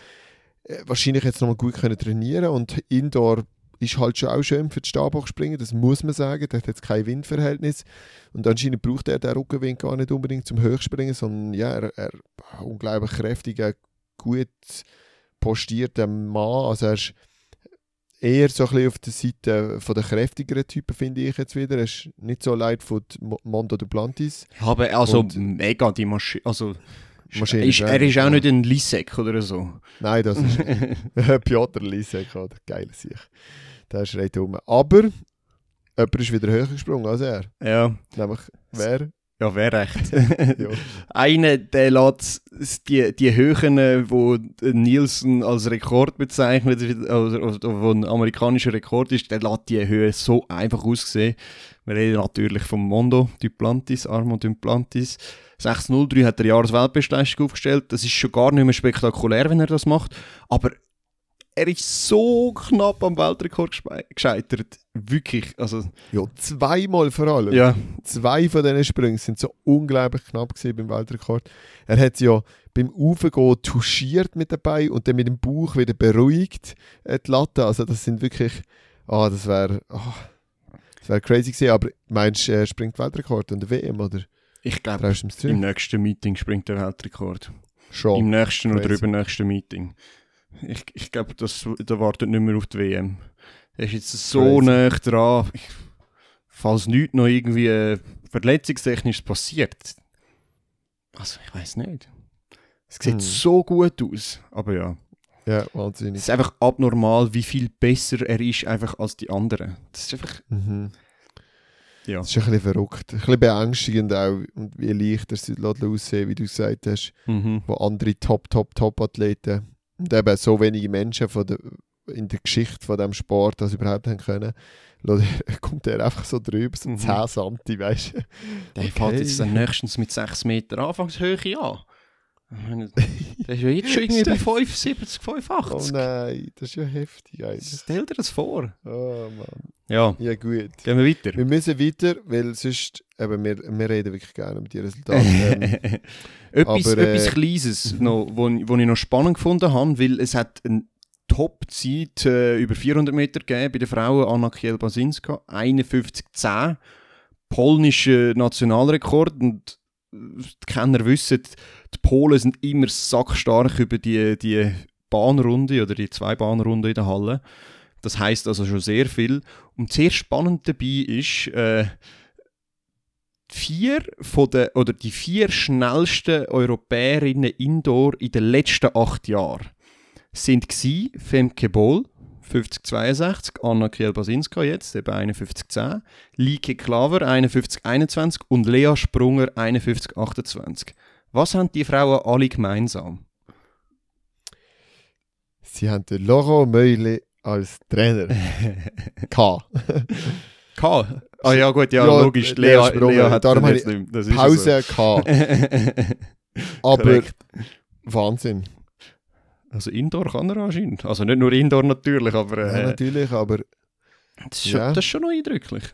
äh, wahrscheinlich jetzt nochmal gut können trainieren und Indoor ist halt schon auch schön für die Stabhochspringen, das muss man sagen. Der hat jetzt kein Windverhältnis. Und anscheinend braucht er den Rückenwind gar nicht unbedingt zum Höchspringen, sondern ja, er, er unglaublich kräftiger, gut postierter Mann. Also er ist eher so ein bisschen auf der Seite von der kräftigeren Typen, finde ich jetzt wieder. Er ist nicht so leid von Mondo Duplantis. Aber also Und- mega die Maschine. Also, Maschine, ist, er ist auch nicht ein Lisek oder so. Nein, das ist Piotr Lisek, oder? Geil sich. Der schreit um. Aber jemand ist wieder höher gesprungen als er. ja, Nämlich wer? Ja wäre recht. Ja. Einer, der lässt die, die Höhen, äh, wo Nielsen als Rekord bezeichnet, oder, wo ein amerikanischer Rekord ist, der lässt die Höhe so einfach aussehen. Wir reden natürlich vom Mondo Duplantis, Armand Duplantis. 603 hat er Jahresweltbestleistung aufgestellt. Das ist schon gar nicht mehr spektakulär, wenn er das macht. Aber er ist so knapp am Weltrekord gescheitert. Wirklich. Also, ja, zweimal vor allem. ja. Zwei von diesen Sprüngen sind so unglaublich knapp gewesen beim Weltrekord. Er hat ja beim Aufgehen touchiert mit dabei und dann mit dem Bauch wieder beruhigt äh, die Latte. Also das sind wirklich, ah, das wäre, ah, das wäre crazy gewesen. Aber meinst du, er springt Weltrekord an der WM oder Ich glaube, im nächsten Meeting springt der Weltrekord. Schon. Im nächsten oder crazy. übernächsten Meeting. Ich, ich glaube, das da wartet nicht mehr auf die WM. Er ist jetzt so Crazy. nah dran. Falls nichts noch irgendwie äh, verletzungstechnisch passiert. Also, ich weiß nicht. Es sieht Hm. so gut aus. Aber ja. Ja, Es wahnsinnig. ist einfach abnormal, wie viel besser er ist einfach als die anderen. Das ist einfach. Mhm. Ja. Das ist ein bisschen verrückt. Ein bisschen beängstigend auch. Und wie leicht er sich aussehen, wie du gesagt hast. Mhm. wo andere Top, Top, Top-Athleten und eben so wenige Menschen von der, in der Geschichte von diesem Sport das überhaupt haben können, kommt er einfach so drüber, so Mhm. 10 Santi, weißt du. Der Okay. fällt jetzt dann nächstens mit 6 Meter Anfangshöhe an. Der ist ja jetzt schon irgendwie bei 75, Oh 85. nein, das ist ja heftig eigentlich. Stell dir das vor. Oh Mann. Ja, Ja gut. gehen wir weiter. Wir müssen weiter, weil sonst, eben, wir, wir reden wirklich gerne über die Resultate. ähm, etwas, aber, äh, etwas Kleines, noch, wo, wo ich noch spannend gefunden habe, weil es hat eine Top-Zeit äh, über 400 Meter gegeben bei den Frauen, Anna Kiel-Basinska, 51,10. Polnischer Nationalrekord und äh, die Kenner wissen, die Polen sind immer sackstark über die, die Bahnrunde oder die zwei Bahnrunden in der Halle. Das heißt also schon sehr viel. Und sehr spannend dabei ist, äh, vier von den, oder die vier schnellsten Europäerinnen Indoor in den letzten acht Jahren sind gsi Femke Bohl 5062, Anna Kiel-Basinska jetzt, eben 5110, Lieke Klaver 5121 und Lea Sprunger 5128. Was haben die Frauen alle gemeinsam? sie haben den Laurent Meule als Trainer gehabt. K. Ah ja gut, ja, Ja, logisch. Lea Lea, Sprunger, Lea hat darum jetzt nicht. Das Pause so. Aber Korrekt. Wahnsinn. Also Indoor kann er anscheinend. Also nicht nur Indoor natürlich, aber Ja, äh, natürlich, aber das, ist schon, Ja. das ist schon noch eindrücklich.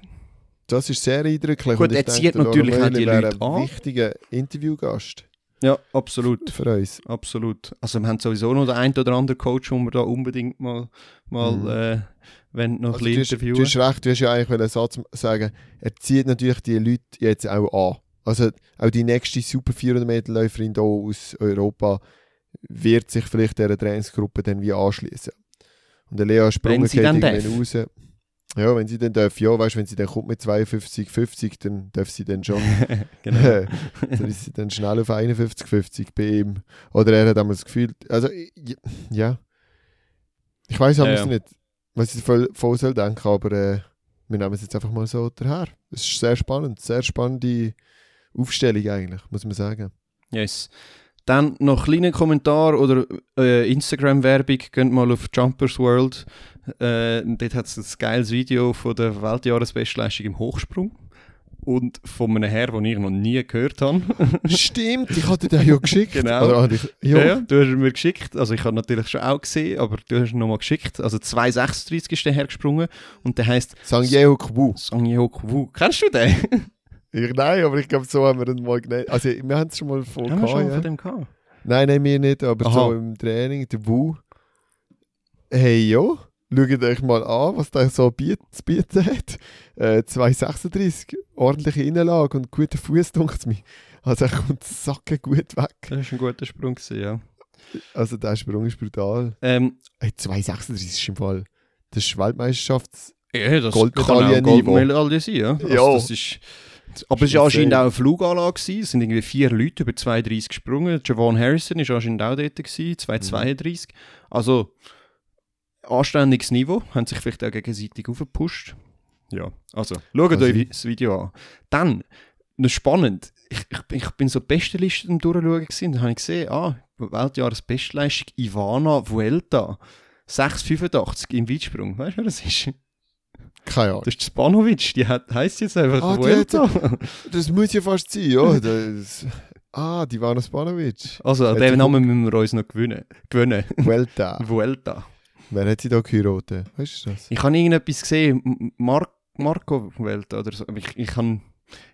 das ist sehr eindrücklich. Gut, er zieht denke, natürlich auch die Leute ein an. wichtiger Interviewgast Ja, absolut. für uns. Absolut. Also wir haben sowieso noch den einen oder anderen Coach, den wir da unbedingt mal, mal Mhm. äh, wenn noch Also, ein du, bisschen hast, du interviewen. hast recht, du hast ja eigentlich einen Satz sagen, er zieht natürlich die Leute jetzt auch an. Also auch die nächste Super 400 Meter Läuferin hier aus Europa wird sich vielleicht dieser Trainingsgruppe dann wie anschließen. Und der Lea dann irgendwann raus. Ja, wenn sie dann darf, ja, weißt du, wenn sie dann kommt mit 52, 50, dann darf sie dann schon. genau. dann ist sie dann schnell auf 51, 50 bei ihm. Oder er hat einmal das Gefühl, also ja. Ich weiß Ja, ja. nicht, was ich voll, voll soll denken, aber äh, wir nehmen es jetzt einfach mal so daher. Es ist sehr spannend, sehr spannende Aufstellung eigentlich, muss man sagen. Yes. Dann noch ein kleiner Kommentar oder äh, Instagram-Werbung. Geht mal auf Jumpers World. Äh, dort hat es ein geiles Video von der Weltjahresbestleistung im Hochsprung. Und von einem Herr, den ich noch nie gehört habe. Stimmt, ich hatte den ja geschickt. Genau. Ich, ja, Ja, du hast ihn mir geschickt. Also ich habe natürlich schon auch gesehen, aber du hast ihn nochmal geschickt. Also 2,36 ist der hergesprungen und der heißt Sang Yeo Kwu. Song Yeok Woo. Kennst du den? Ich, nein, aber ich glaube, so haben wir ihn mal genannt. Also, wir haben es schon mal vor Haben wir schon ja. von dem gehabt? Nein, nein, wir nicht, aber Aha. so im Training, der Wu. Hey, ja. Schaut euch mal an, was der so biet, zu bieten hat. Äh, 2,36, ordentliche Innenlage und guter Fuß, denkt mir. Also er kommt sacken gut weg. Das war ein guter Sprung, gewesen, ja. Also der Sprung ist brutal. Ähm, Hey, 2,36 ist im Fall. Das ist Weltmeisterschafts... ja, das auch Goldmedaille sein, ja. Also Ja. Das ist, aber es war anscheinend auch eine Fluganlage. Gewesen. Es sind irgendwie vier Leute über 32 gesprungen. Javon Harrison war anscheinend auch dort, gewesen, 232. Also, anständiges Niveau. Haben sich vielleicht auch gegenseitig aufgepusht. Ja, also, schaut Also- euch das Video an. Dann, noch spannend, ich, ich, bin- ich bin so die Bestenliste am Durchschauen gewesen. Dann habe ich gesehen, ah, Weltjahresbestleistung Ivana Vuelta. 6,85 im Weitsprung. Weißt du, wer das ist? Keine Ahnung. Das ist Spanovic, die hat, heisst jetzt einfach Ah, Vuelta. Das muss ja fast sein, ja. Das, ah, die Ivana Spanovic. Also, an Hat sie Namen müssen wir uns noch gewinnen. gewinnen. Vuelta. Vuelta. Wer hat sie da geheiratet? Weißt du das? Ich habe irgendetwas gesehen, Mar Marco Vuelta oder so. Ich, ich habe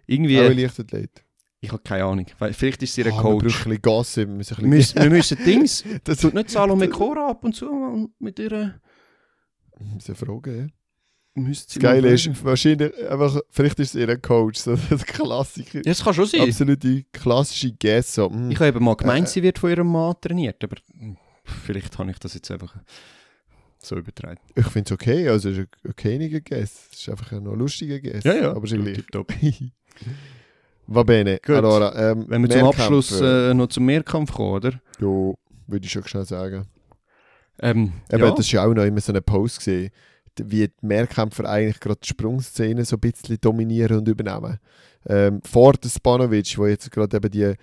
irgendwie, Auch ein Leichtathlet. ich habe keine Ahnung. Vielleicht ist sie ihr Ah, wir brauchen Coach. ein bisschen Gossip. Wir müssen Wir ein müssen, Dings, das tut nicht Salome Cora ab und zu mal mit ihr, wir müssen fragen, ja. Müsste Das Geile ist, wahrscheinlich, einfach, vielleicht ist es ihr Coach, so das Klassiker. Ja, das kann schon sein. Absolute klassische Guess. So, mm. Ich habe eben mal gemeint, Äh, sie wird von ihrem Mann trainiert, aber hm, vielleicht habe ich das jetzt einfach so übertragen. Ich finde es okay, also es ist ein okayiger Guess. Es ist einfach ein noch lustiger Guess. Aber es ist gleich. tipptopp. Va bene. Gut. Allora, ähm, Wenn wir zum Mehrkämpfe. Abschluss äh, noch zum Mehrkampf kommen, oder? Ja, würde ich schon schnell sagen. Ähm, Eben, ja. das ist ja auch noch immer so eine Post gesehen, wie die Mehrkämpfer eigentlich gerade die Sprungszene so ein bisschen dominieren und übernehmen. Ähm, vor der Spanovic, wo jetzt gerade eben die,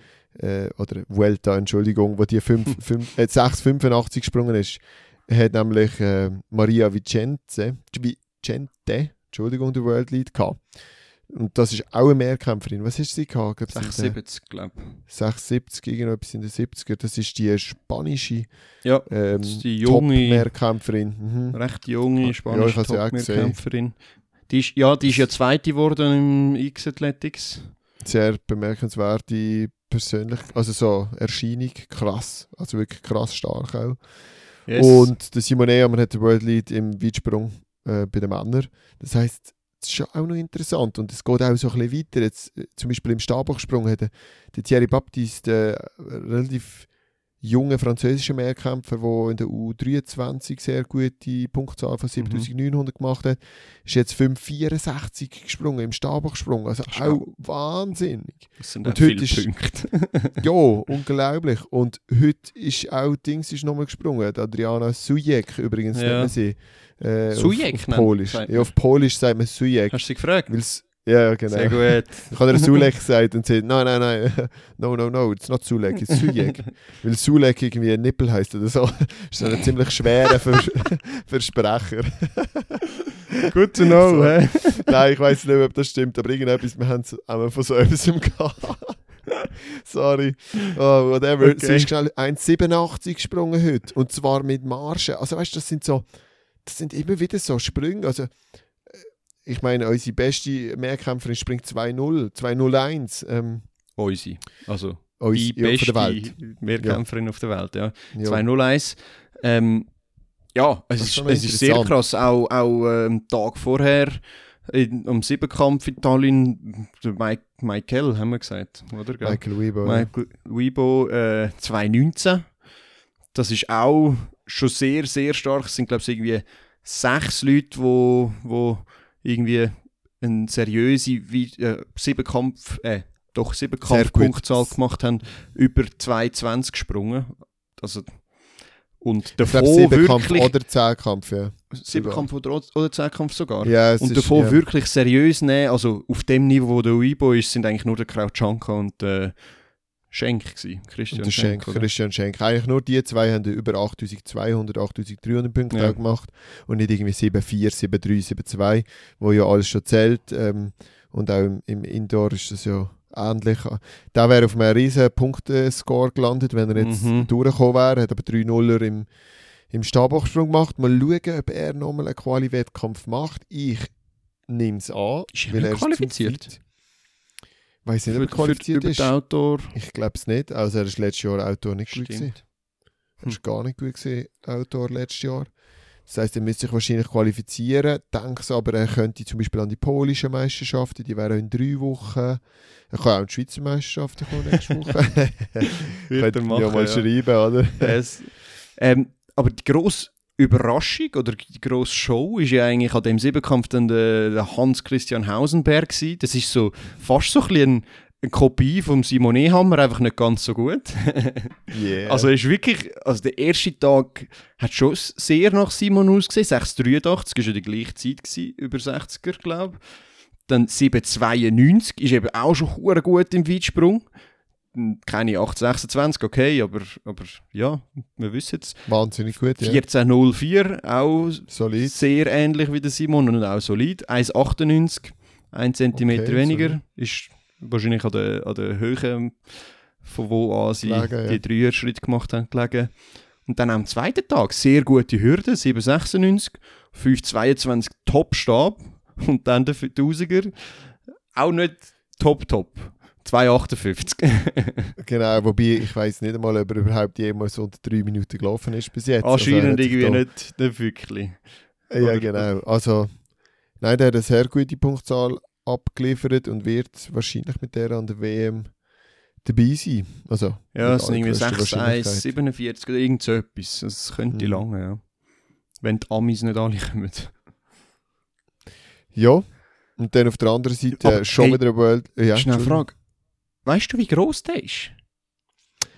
äh, oder Vuelta, Entschuldigung, wo die 5, 5, äh, 6,85 gesprungen ist, hat nämlich äh, Maria Vicente, Vicente, Entschuldigung, der World Lead gehabt. Und das ist auch eine Mehrkämpferin. Was ist sie gehabt? Ich glaub, sie in den 76, glaube ich. 76, irgendetwas in den 70er. Das ist die spanische Ja, ähm, das ist die junge, Top-Mehrkämpferin. Mhm. recht junge Ja, spanische gesehen. Top-Mehrkämpferin. Die ist, ja, die ist ja Zweite geworden im X-Athletics. Sehr bemerkenswerte persönlich, also so Erscheinung, krass, also wirklich krass stark auch. Yes. Und der Simonea, man hat den World Lead im Weitsprung äh, bei den Männern. Das heisst, das ist schon auch noch interessant und es geht auch so ein bisschen weiter. Jetzt, äh, zum Beispiel im Stabhochsprung hat der, der Thierry Baptiste äh, relativ junge französische Mehrkämpfer, der in der U23 sehr gute Punktzahl von 7900 gemacht hat, ist jetzt 564 gesprungen im Stabhochsprung. Also auch wahnsinnig. das sind und viele heute ist- Punkte. Ja, unglaublich. Und heute ist auch Dings ist nochmal gesprungen. Die Adriana Sujek übrigens Ja. man sie. Äh, Sujek auf, auf Polisch. Ja, auf Polisch sagt man Sujek. Hast du sie gefragt? Weil's, ja, genau. Sehr gut. Ich habe Sulek gesagt und sie nein, nein, nein, no, no, no, it's not Sulek, it's Sujek. Weil Sulek irgendwie ein Nippel heisst oder so. ist so ein ziemlich schwerer Vers Versprecher. Good to know, So. hä? Nein, ich weiß nicht, ob das stimmt, aber irgendetwas, wir haben es einmal von so etwas gehabt. Sorry. Oh, whatever. Okay. Sie ist schnell 1,87 gesprungen heute. Und zwar mit Marschen. Also weißt du, das sind so, das sind immer wieder so Sprünge. Also, äh, ich meine, unsere beste Mehrkämpferin springt 2-0, 2-0-1. Ähm, Unsere. Also, uns, die ja, beste der Welt. Mehrkämpferin auf der Welt, ja. Ja. 201. Ähm, ja, es ist ist, es ist sehr krass. Auch, auch ähm, Tag vorher in, am Siebenkampf in Tallinn, Mike, Michael, haben wir gesagt, oder? Michael ja. Michael Weibo äh, 2019. Das ist auch schon sehr, sehr stark. Es sind, glaube ich, irgendwie sechs Leute, wo, wo irgendwie eine seriöse Wie- äh, Siebenkampf, äh, doch Siebenkampf-Punktzahl gemacht haben, über 2,20 gesprungen. Also, und Ich davon glaube, Siebenkampf wirklich... oder Zehnkampf, ja. Siebenkampf oder, oder Zehnkampf sogar. ja Und ist, davon ja. wirklich seriös nehmen, also auf dem Niveau, wo der Uibo ist, sind eigentlich nur der Krautschanka und der Schenk gewesen. Christian Schenk, oder? Christian Schenk. Eigentlich nur die zwei haben über 8200, 8300 Punkte Ja. gemacht und nicht irgendwie 7-4, 7-3, 7-2, wo ja alles schon zählt. Ähm, und auch im, im Indoor ist das ja ähnlich. Da wäre auf einem riesen Punktescore gelandet, wenn er jetzt Mhm. durchgekommen wäre, hat aber 3-0er im, im Stabhochsprung gemacht. Mal schauen, ob er nochmal einen Quali-Wettkampf macht. Ich nehme es an. Ist er weil ist zu qualifiziert? fit. Weiß nicht, ob er Für, für, qualifiziert über ist. Outdoor. Ich glaube es nicht. Also er ist letztes Jahr Outdoor nicht gut gewesen. Stimmt. Er war gar nicht gut gewesen, Outdoor letztes Jahr. Das heisst, er müsste sich wahrscheinlich qualifizieren. Denke so, aber er könnte zum Beispiel an die polischen Meisterschaften, die wären in drei Wochen. Er kann auch an die Schweizer Meisterschaften kommen nächste Woche. Wird er ja machen, mal ja. schreiben, oder? Es, ähm, aber die grosse Überraschung oder die grosse Show ist ja eigentlich an dem Siebenkampf dann der, Hans-Christian Hausenberg gewesen. Das ist so fast so ein bisschen eine, Kopie vom Simon Ehammer, einfach nicht ganz so gut. Yeah. Also ist wirklich, also der erste Tag hat schon sehr nach Simon ausgesehen, 6,83 ist ja die gleiche Zeit gewesen, über 60er, glaube ich. Dann 7,92 ist eben auch schon gut im Weitsprung. Keine 8,26, okay, aber, aber ja, wir wissen es. Wahnsinnig gut, ja. 14,04, auch Solid. sehr ähnlich wie der Simon und auch solid. 1,98, 1 cm Okay, weniger. solid. Ist wahrscheinlich an der, an der Höhe, von wo an sie Gelegen, ja. die Dreier-Schritt gemacht haben, gelegen. Und dann am zweiten Tag sehr gute Hürde, 7,96, 5,22 Top-Stab und dann der 1000er auch nicht top-top. 2,58. Genau, wobei ich weiß nicht einmal, ob er überhaupt jemals unter drei Minuten gelaufen ist bis jetzt. Also Anscheinend sich irgendwie nicht, nicht wirklich. Ja, Oder- genau. Also, nein, der hat eine sehr gute Punktzahl abgeliefert und wird wahrscheinlich mit der an der WM dabei sein. Also, Ja, es sind irgendwie allergrößter 6, 1, Wahrscheinlichkeit. 47 oder irgend so etwas. Das könnte Mhm. lange, ja. Wenn die Amis nicht alle kommen. Ja, und dann auf der anderen Seite Aber, äh, schon hey, wieder eine World... Ja, Schnell. Frage. Weißt du, wie gross der ist?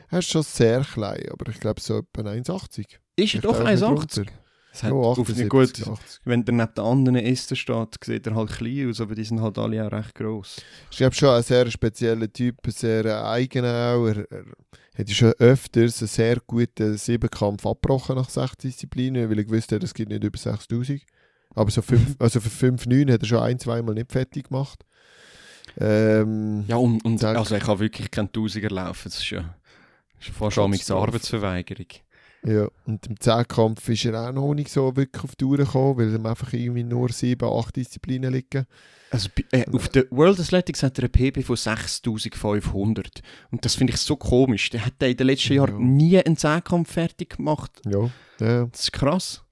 Er ist schon sehr klein, aber ich glaube so etwa 1,80. Ist er Ich doch glaube, nicht 1,80? drunter. Das hat Ja, auf 78, gut, 80. wenn der neben den anderen Ästen steht, sieht er halt klein aus, aber die sind halt alle auch recht gross. Ich glaube schon ein sehr spezieller Typ, ein sehr eigener auch. Er, er hat ja schon öfters einen sehr guten Siebenkampf abgebrochen nach sechs Disziplinen, weil er gewusst hat, es gibt nicht über 6000. Aber so fünf, also für 5-9 hat er schon ein, zweimal nicht fertig gemacht. Ähm, Ja, und, und also ich kann wirklich keinen Tausiger laufen, das ist ja das ist fast Katastrophe. Arbeitsverweigerung. ja. Und im Zehnkampf ist er auch noch nicht so wirklich auf die Tour gekommen, weil ihm einfach irgendwie nur 7, 8 Disziplinen liegen. Also äh, auf der World Athletics hat er einen PB von 6500 und das finde ich so komisch. Der hat in den letzten Ja. Jahren nie einen Zehnkampf fertig gemacht. Ja. ja. Das ist krass.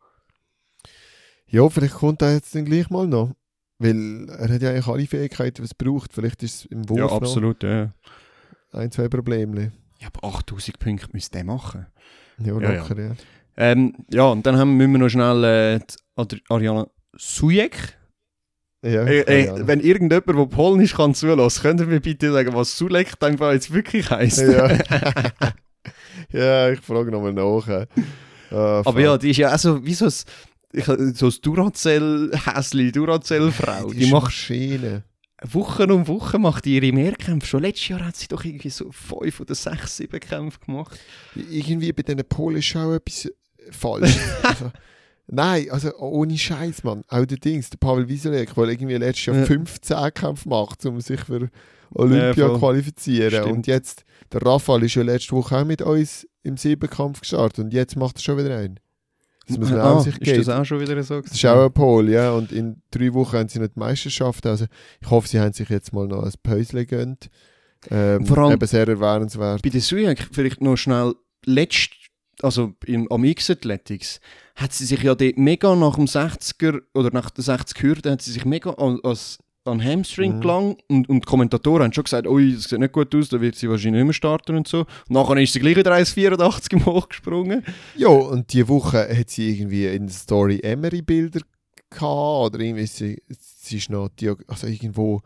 Ja, vielleicht kommt er jetzt dann gleich mal noch. Weil er hat ja eigentlich alle Fähigkeiten, was es braucht. Vielleicht ist es im Wurf ja, noch absolut, ja. ein, zwei Probleme. Ja, aber 8000 Punkte müsste der machen. Ja, Ja, ja. locker, ja. Ähm, ja, und dann haben, müssen wir noch schnell äh, die Adri- Ariana Sujek. Ja, Äh, keine äh, Ahnung. wenn irgendjemand, der Polnisch kann, zulässt, könnt ihr mir bitte sagen, was Sulek einfach jetzt wirklich heisst? ja. ja, ich frage nochmal nach. äh. Aber ja, die ist ja auch so, wie so ein, ich, so ein Duracell-Häsli, Duracell-Frau. Die ist macht Maschine. Wochen um Wochen macht die ihre Mehrkämpfe. Schon letztes Jahr hat sie doch irgendwie so fünf oder sechs, sieben Kämpfe gemacht. Irgendwie bei diesen Polischen auch etwas falsch. also, nein, also ohne Scheiß, Mann. Auch der Dings, der Pavel Wieselek, der irgendwie letztes Jahr Ja. 15 Kämpfe macht, um sich für Olympia Ja, qualifizieren. Stimmt. Und jetzt, der Rafael ist ja letzte Woche auch mit uns im Siebenkampf gestartet und jetzt macht er schon wieder einen. Das muss man ah, auch sich ist geben. das auch schon wieder so? Das ist auch ein Pol, ja. Und in drei Wochen haben sie noch die Meisterschaft. Also ich hoffe, sie haben sich jetzt mal noch ein Päusle gegönnt. Ähm, Vor allem- eben sehr erwähnenswert. Bei der Sujek vielleicht noch schnell letzt, also im, am X-Athletics, hat sie sich ja dort mega nach dem 60er oder nach der 60 Hürde hat sie sich mega als, an Hamstring Mhm. gelang und, und die Kommentatoren haben schon gesagt, ui, das sieht nicht gut aus, da wird sie wahrscheinlich nicht mehr starten und so. Und nachher ist sie gleich wieder 1,84 im Hochgesprungen. Ja, und diese Woche hat sie irgendwie in der Story Emery-Bilder gehabt oder irgendwie sie, sie ist noch also irgendwo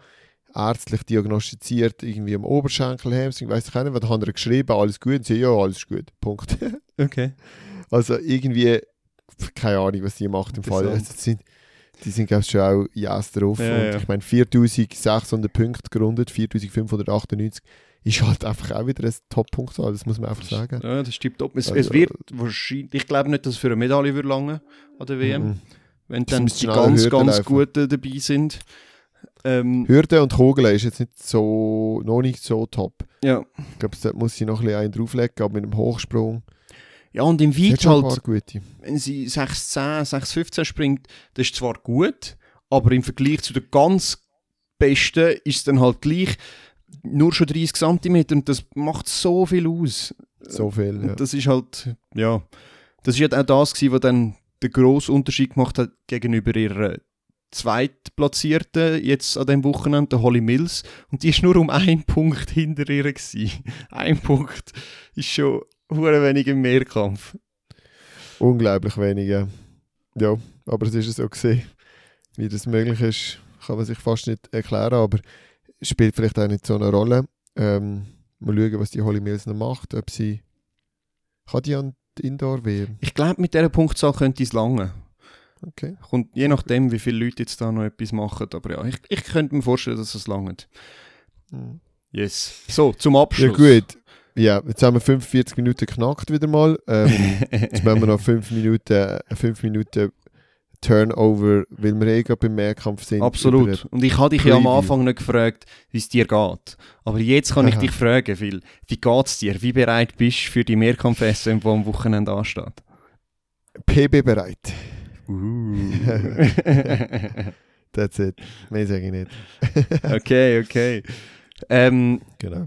ärztlich diagnostiziert, irgendwie am Oberschenkel Hamstring, weiss ich auch nicht, was haben wir geschrieben, alles gut? Und sie, ja, alles gut, Punkt. Okay. also irgendwie, keine Ahnung, was sie macht im Fall. Also, sind, die sind, glaube ich, schon auch yes drauf. Ja, und ja. ich meine, 4600 Punkte gerundet, 4598 ist halt einfach auch wieder ein Top-Punktzahl, das muss man einfach sagen. Ja, das stimmt top. Es, Also- es wird wahrscheinlich, ich glaube nicht, dass es für eine Medaille wird lange an der WM, Mhm. wenn dann die ganz, Hürden ganz laufen. Guten dabei sind. Ähm, Hürde und Kugeln ist jetzt nicht so, noch nicht so top. ja. Ich glaube, da muss sie noch ein bisschen einen drauflegen, aber mit dem Hochsprung. Ja, und im ein halt, wenn sie 6'10, 6'15 springt, das ist zwar gut, aber im Vergleich zu den ganz Besten ist es dann halt gleich nur schon 30 cm und das macht so viel aus. So viel, ja. Und das ist halt, ja, das ist halt auch das gewesen, was dann den grossen Unterschied gemacht hat gegenüber ihrer Zweitplatzierten jetzt an dem Wochenende, der Holly Mills. Und die ist nur um einen Punkt hinter ihr. Gewesen. Ein Punkt ist schon hure wenig im Mehrkampf. Unglaublich wenige. Ja, aber es ist so gesehen. Wie das möglich ist, kann man sich fast nicht erklären, aber spielt vielleicht auch nicht so eine Rolle. Ähm, mal schauen, was die Holly Mills noch macht, ob sie kann die an die Indoor wehren. Ich glaube, mit dieser Punktzahl könnte es lange. Okay. Kommt je nachdem, wie viele Leute jetzt da noch etwas machen. Aber ja, ich, ich könnte mir vorstellen, dass es langt. Mhm. Yes. So, zum Ja Abschluss. gut. Ja, jetzt haben wir 45 Minuten geknackt wieder mal. Ähm, jetzt machen wir noch 5 Minuten, 5 Minuten Turnover, weil wir eh gerade beim Mehrkampf sind. Absolut. Und ich habe dich ja am. Anfang nicht gefragt, wie es dir geht. Aber jetzt kann ich Aha. dich fragen, Phil. Wie geht es dir? Wie bereit bist du für die Mehrkampf-SM, die am Wochenende ansteht? PB bereit. Uh. That's it. Mehr sage ich nicht. okay, okay. Ähm, Genau.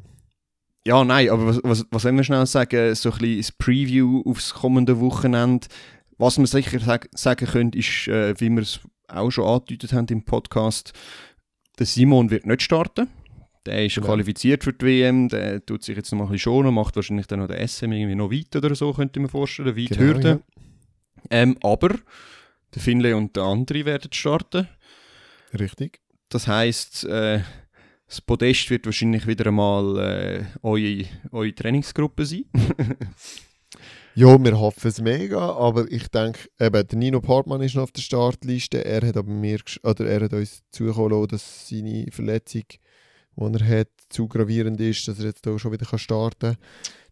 Ja, nein, aber was, was, was wollen wir schnell sagen? So ein bisschen das Preview aufs kommende Wochenende. Was wir sicher sag, sagen können, ist, äh, wie wir es auch schon angedeutet haben im Podcast, der Simon wird nicht starten. Der ist Genau. qualifiziert für die WM, der tut sich jetzt noch mal ein bisschen schonen, macht wahrscheinlich dann noch den SM irgendwie noch weit oder so, könnte mir vorstellen, weit Genau, Hürde. Ähm, aber der Finlay und der andere werden starten. ja. Richtig. Das heisst, äh, das Podest wird wahrscheinlich wieder einmal äh, eure, eure Trainingsgruppe sein. Ja, wir hoffen es mega, aber ich denke, eben, der Nino Portmann ist noch auf der Startliste. Er hat aber mir, oder er hat uns zukommen lassen, dass seine Verletzung, die er hat, zu gravierend ist, dass er jetzt hier schon wieder starten kann.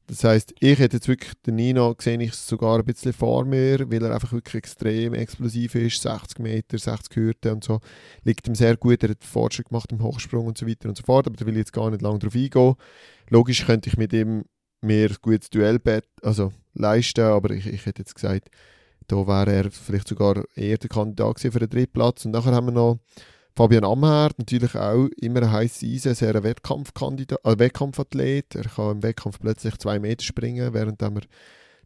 Das heisst, ich hätte jetzt wirklich den Nino gesehen, ich sogar ein bisschen vor mir, weil er einfach wirklich extrem explosiv ist, 60 Meter, 60 Hürden und so. Liegt ihm sehr gut, er hat Fortschritt gemacht im Hochsprung und so weiter und so fort, aber da will ich jetzt gar nicht lange drauf eingehen. Logisch könnte ich mit ihm mir ein gutes Duellbett also leisten, aber ich, ich hätte jetzt gesagt, da wäre er vielleicht sogar eher der Kandidat für den dritten Platz. Und nachher haben wir noch Fabian Amherd, natürlich auch immer heißes Eisen, sehr ein Wettkampfkandidat, äh, Wettkampfathlet. Er kann im Wettkampf plötzlich zwei Meter springen, während er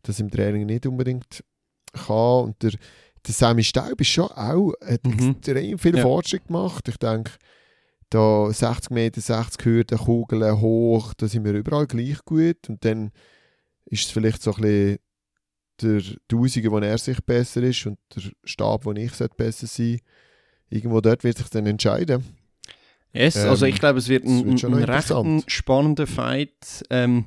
das im Training nicht unbedingt kann. Und der, der Sammy Staub ist schon auch, hat Mhm. extrem viel Ja. Fortschritt gemacht. Ich denke, da 60 Meter, 60 Hürden, Kugeln hoch, da sind wir überall gleich gut. Und dann ist es vielleicht so ein bisschen der Tausende, wo er sich besser ist und der Stab, wo ich sollte besser sein Irgendwo dort wird sich dann entscheiden. Yes, Ähm, also ich glaube, es wird ein, wird schon ein, recht spannender Fight. Ähm,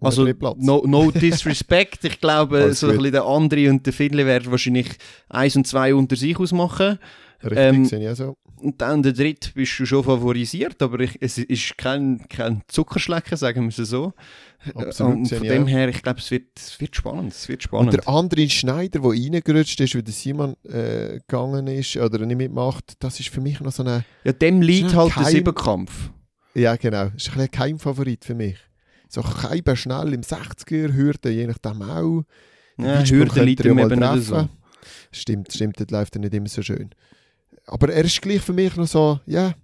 also, no, no disrespect. Ich glaube, so ein bisschen der andere und der Finlay werden wahrscheinlich eins und zwei unter sich ausmachen. Richtig, ähm, sehe ich auch so. Und dann der dritte bist du schon favorisiert, aber ich, es ist kein, kein Zuckerschlecken, sagen wir es so. Absolut, und von dem her, ich glaube, es wird, es wird spannend. Es wird Und spannend. der andere Schneider, der reingerutscht ist, weil der Simon äh, gegangen ist oder nicht mitmacht, das ist für mich noch so eine. ja, dem liegt halt der Keim- Siebenkampf. Ja, genau. Das ist ein Favorit für mich. So Keiber schnell im 60er, Hürde, je nachdem auch. Ja, Weitsprung Hürde könnte liegt ja ihm eben nicht so. treffen. Stimmt, stimmt, das läuft er nicht immer so schön. Aber er ist gleich für mich noch so, ja,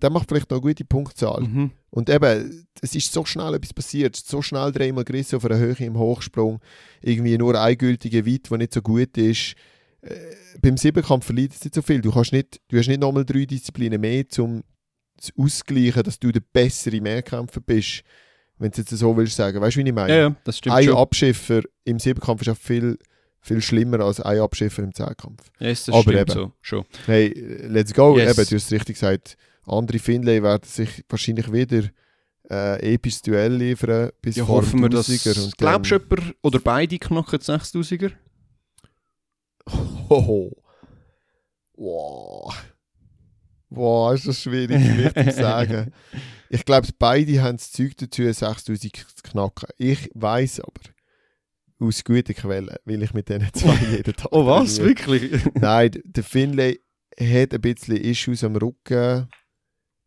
der macht vielleicht noch eine gute Punktzahl. Mhm. Und eben, es ist so schnell etwas passiert, so schnell dreimal gerissen auf einer Höhe im Hochsprung, irgendwie nur ein gültiger Weit, der nicht so gut ist. Äh, beim Siebenkampf verliert es nicht so viel. Du, kannst nicht, du hast nicht nochmal drei Disziplinen mehr, um zu ausgleichen, dass du der bessere Mehrkämpfer bist, wenn du es jetzt so willst sagen. Weißt du, wie ich meine? Ja, ja, das stimmt ein schon. Abschiffer im Siebenkampf ist auch viel, viel schlimmer als ein Abschiffer im Zehnkampf. Yes, das Aber eben. so. Schon. Hey, let's go. Yes. Eben, du hast es richtig gesagt. Andere Finlay werden sich wahrscheinlich wieder äh, episches Duell liefern bis Ja, vor hoffen wir, dass. 1000er und Glaubst du, jemand oder beide knacken die 6000er? Hoho. Wow. Wow, ist das schwierig zu sagen. Ich glaube, beide haben das Zeug dazu, 6000 zu knacken. Ich weiß aber, aus guten Quellen, weil ich mit denen zwei jeden Tag Oh, was? trainiere. Wirklich? Nein, der Finlay hat ein bisschen Issues am Rücken.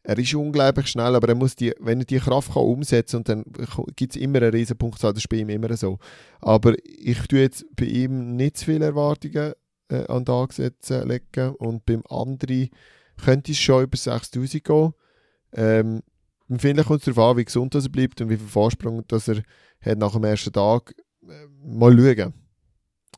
Er ist unglaublich schnell, aber er muss die, wenn er die Kraft kann umsetzen und dann gibt es immer eine riesen Punktzahl, das ist bei ihm immer so. Aber ich tue jetzt bei ihm nicht zu viele Erwartungen äh, an den Tag setzen, legen und beim anderen könnte es schon über 6000 gehen. Ähm, Finlay kommt es darauf an, wie gesund er bleibt und wie viel Vorsprung dass er hat nach dem ersten Tag. Mal schauen.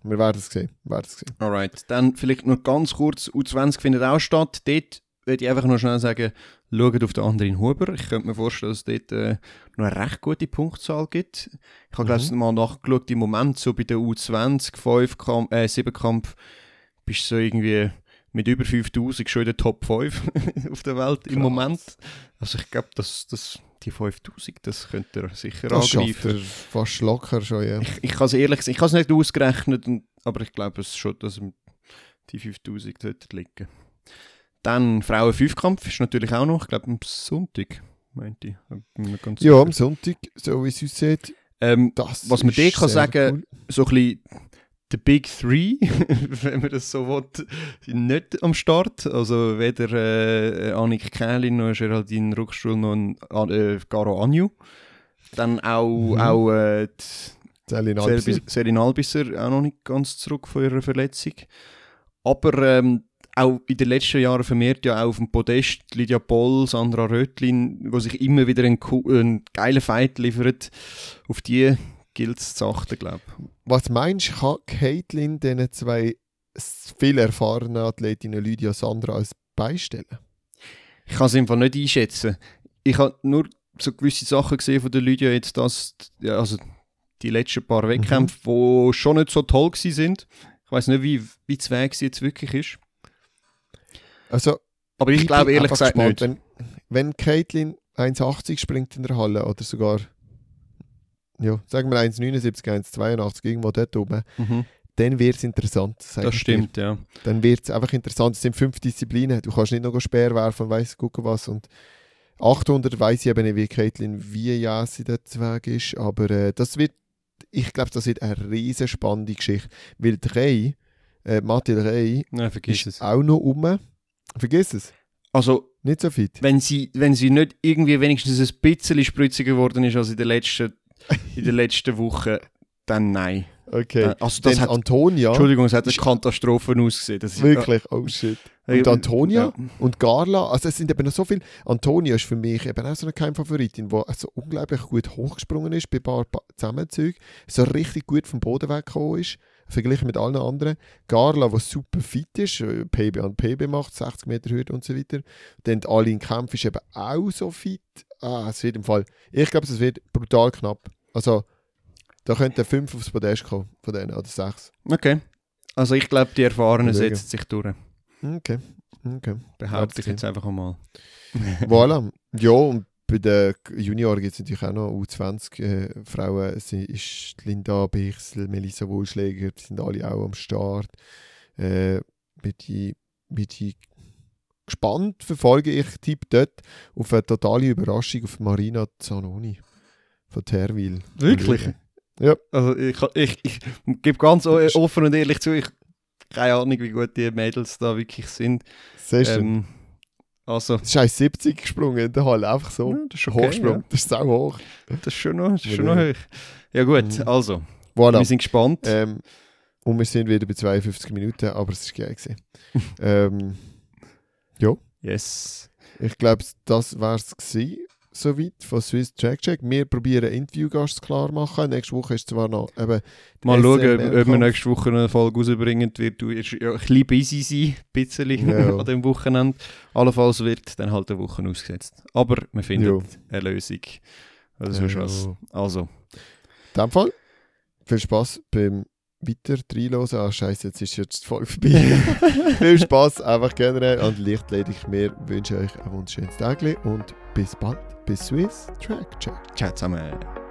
Wir werden es sehen. Wir werden es sehen. Alright, dann vielleicht noch ganz kurz, U20 findet auch statt. Dort würde ich einfach noch schnell sagen, schaut auf den anderen Huber. Ich könnte mir vorstellen, dass es dort äh, noch eine recht gute Punktzahl gibt. Ich habe Mhm. mhm. mal nachgeschaut, im Moment so bei der U20, 5 Kampf, äh, 7 Kampf, bist du so irgendwie mit über 5000 schon in der Top 5 auf der Welt im Krass. Moment. Also ich glaube, dass, dass die 5000, das könnte er sicher Das angreifen. er fast locker schon, ja. Ich, ich kann es ehrlich sagen, ich habe es nicht ausgerechnet, aber ich glaube es schon, dass die 5000 dort liegen. Dann Frauen-Fünfkampf ist natürlich auch noch, ich glaube am Sonntag, meinte ich. Ja, am Sonntag, so wie es aussieht, Ähm, Was man dir kann sagen- so ein bisschen die Big Three, wenn man das so will, sind nicht am Start. Also weder äh, Annik Kählin noch Geraldine Ruckstuhl noch äh, Garo Anju. Dann auch, Mhm. auch äh, die Selin Albisser. Selin Albisser auch noch nicht ganz zurück von ihrer Verletzung. Aber ähm, auch in den letzten Jahren vermehrt ja auch auf dem Podest Lydia Poll, Sandra Rötlin, wo sich immer wieder einen, einen geilen Fight liefert. Auf die gilt es zu achten, glaube ich. Was meinst du, kann Caitlin diesen zwei viel erfahrenen Athletinnen Lydia Sandra als beistellen? Ich kann es einfach nicht einschätzen. Ich habe nur so gewisse Sachen gesehen von der Lydia jetzt, dass also die letzten paar Wettkämpfe, die schon nicht so toll gewesen sind. Ich weiß nicht, wie, wie Weg sie jetzt wirklich ist. Also, Aber ich, glaube bin ehrlich gesagt nicht. gespannt, Wenn, wenn Caitlin 1,80 springt in der Halle oder sogar, ja, sagen wir 1,79, 1,82, irgendwo dort oben, Mhm, dann wird es interessant. das ich dir. stimmt, ja. Dann wird es einfach interessant. Es sind fünf Disziplinen. Du kannst nicht noch Speer werfen und weiss gucken was. Und 800 weiß ich eben nicht, wie Caitlin wie ja sie dort weg ist. Aber äh, das wird, ich glaube, das wird eine riesen spannende Geschichte. Weil drei, äh, Mathilde Rey, Nein, vergiss ist es. auch noch um. Vergiss es. Also, Nicht so fit. wenn sie, wenn sie nicht irgendwie wenigstens ein bisschen spritziger geworden ist als in der letzten, in der letzten Woche, dann nein. Okay. Dann, also das hat, Antonia. Entschuldigung, es hat eine Katastrophe ausgesehen. Das Wirklich, oh shit. Äh, Und Antonia? Ja. Und Garla, also es sind eben noch so viele. Antonia ist für mich eben auch so eine Keimfavoritin, die so unglaublich gut hochgesprungen ist bei ein paar Pa- Zusammenzügen, so richtig gut vom Boden weggekommen ist, verglichen mit allen anderen. Garla, die super fit ist, äh, PB an PB macht, 60 Meter Hürde und so weiter. Dann die Aline Kempf ist eben auch so fit. Ah, es wird im Fall, ich glaube, es wird brutal knapp. Also, da könnten fünf aufs Podest kommen, von denen, oder sechs. Okay. Also ich glaube, die Erfahrenen setzen sich durch. Okay, okay. Behaupte ich jetzt einfach einmal. voilà. Ja, und bei den Junioren gibt es natürlich auch noch U20 äh. Es ist Linda Bichsel, Melissa Wohlschläger, die sind alle auch am Start. Äh, bin ich, bin ich gespannt, verfolge ich Tipp dort auf eine totale Überraschung auf Marina Zanoni von Terwil. Wirklich? Ja. Also ich, ich, ich gebe ganz offen und ehrlich zu, ich keine Ahnung, wie gut die Mädels da wirklich sind. Siehst du? Ähm, also, Es ist 1,70 gesprungen in der Halle, einfach so. ja, das ist okay. Hochsprung, das ist auch hoch. Ja. Das ist schon noch, das ist schon Ja. noch hoch. Ja gut, Mhm. also, Voilà. wir sind gespannt. Ähm, und wir sind wieder bei 52 Minuten, aber es ist geil gewesen. ähm, yes. ich glaube, das war es gewesen, soweit von Swiss Track Check. Wir probieren Interviewgast klar machen. Nächste Woche ist zwar noch eben Mal schauen, ob, ob wir nächste Woche eine Folge rausbringen. Wird du ja ein bisschen busy sein, ein bisschen Ja. an dem Wochenende. Allenfalls wird dann halt eine Woche ausgesetzt. Aber wir finden Jo. eine Lösung. Sonst Ja. was. Also, In dem Fall, viel Spaß beim weiter reinhören. Ah, Scheiße, jetzt ist jetzt voll vorbei. viel Spaß einfach generell und lichtledig. Wir wünschen euch ein wunderschönes Tag und bis bald. Bis Swiss Track Check. ciao zusammen.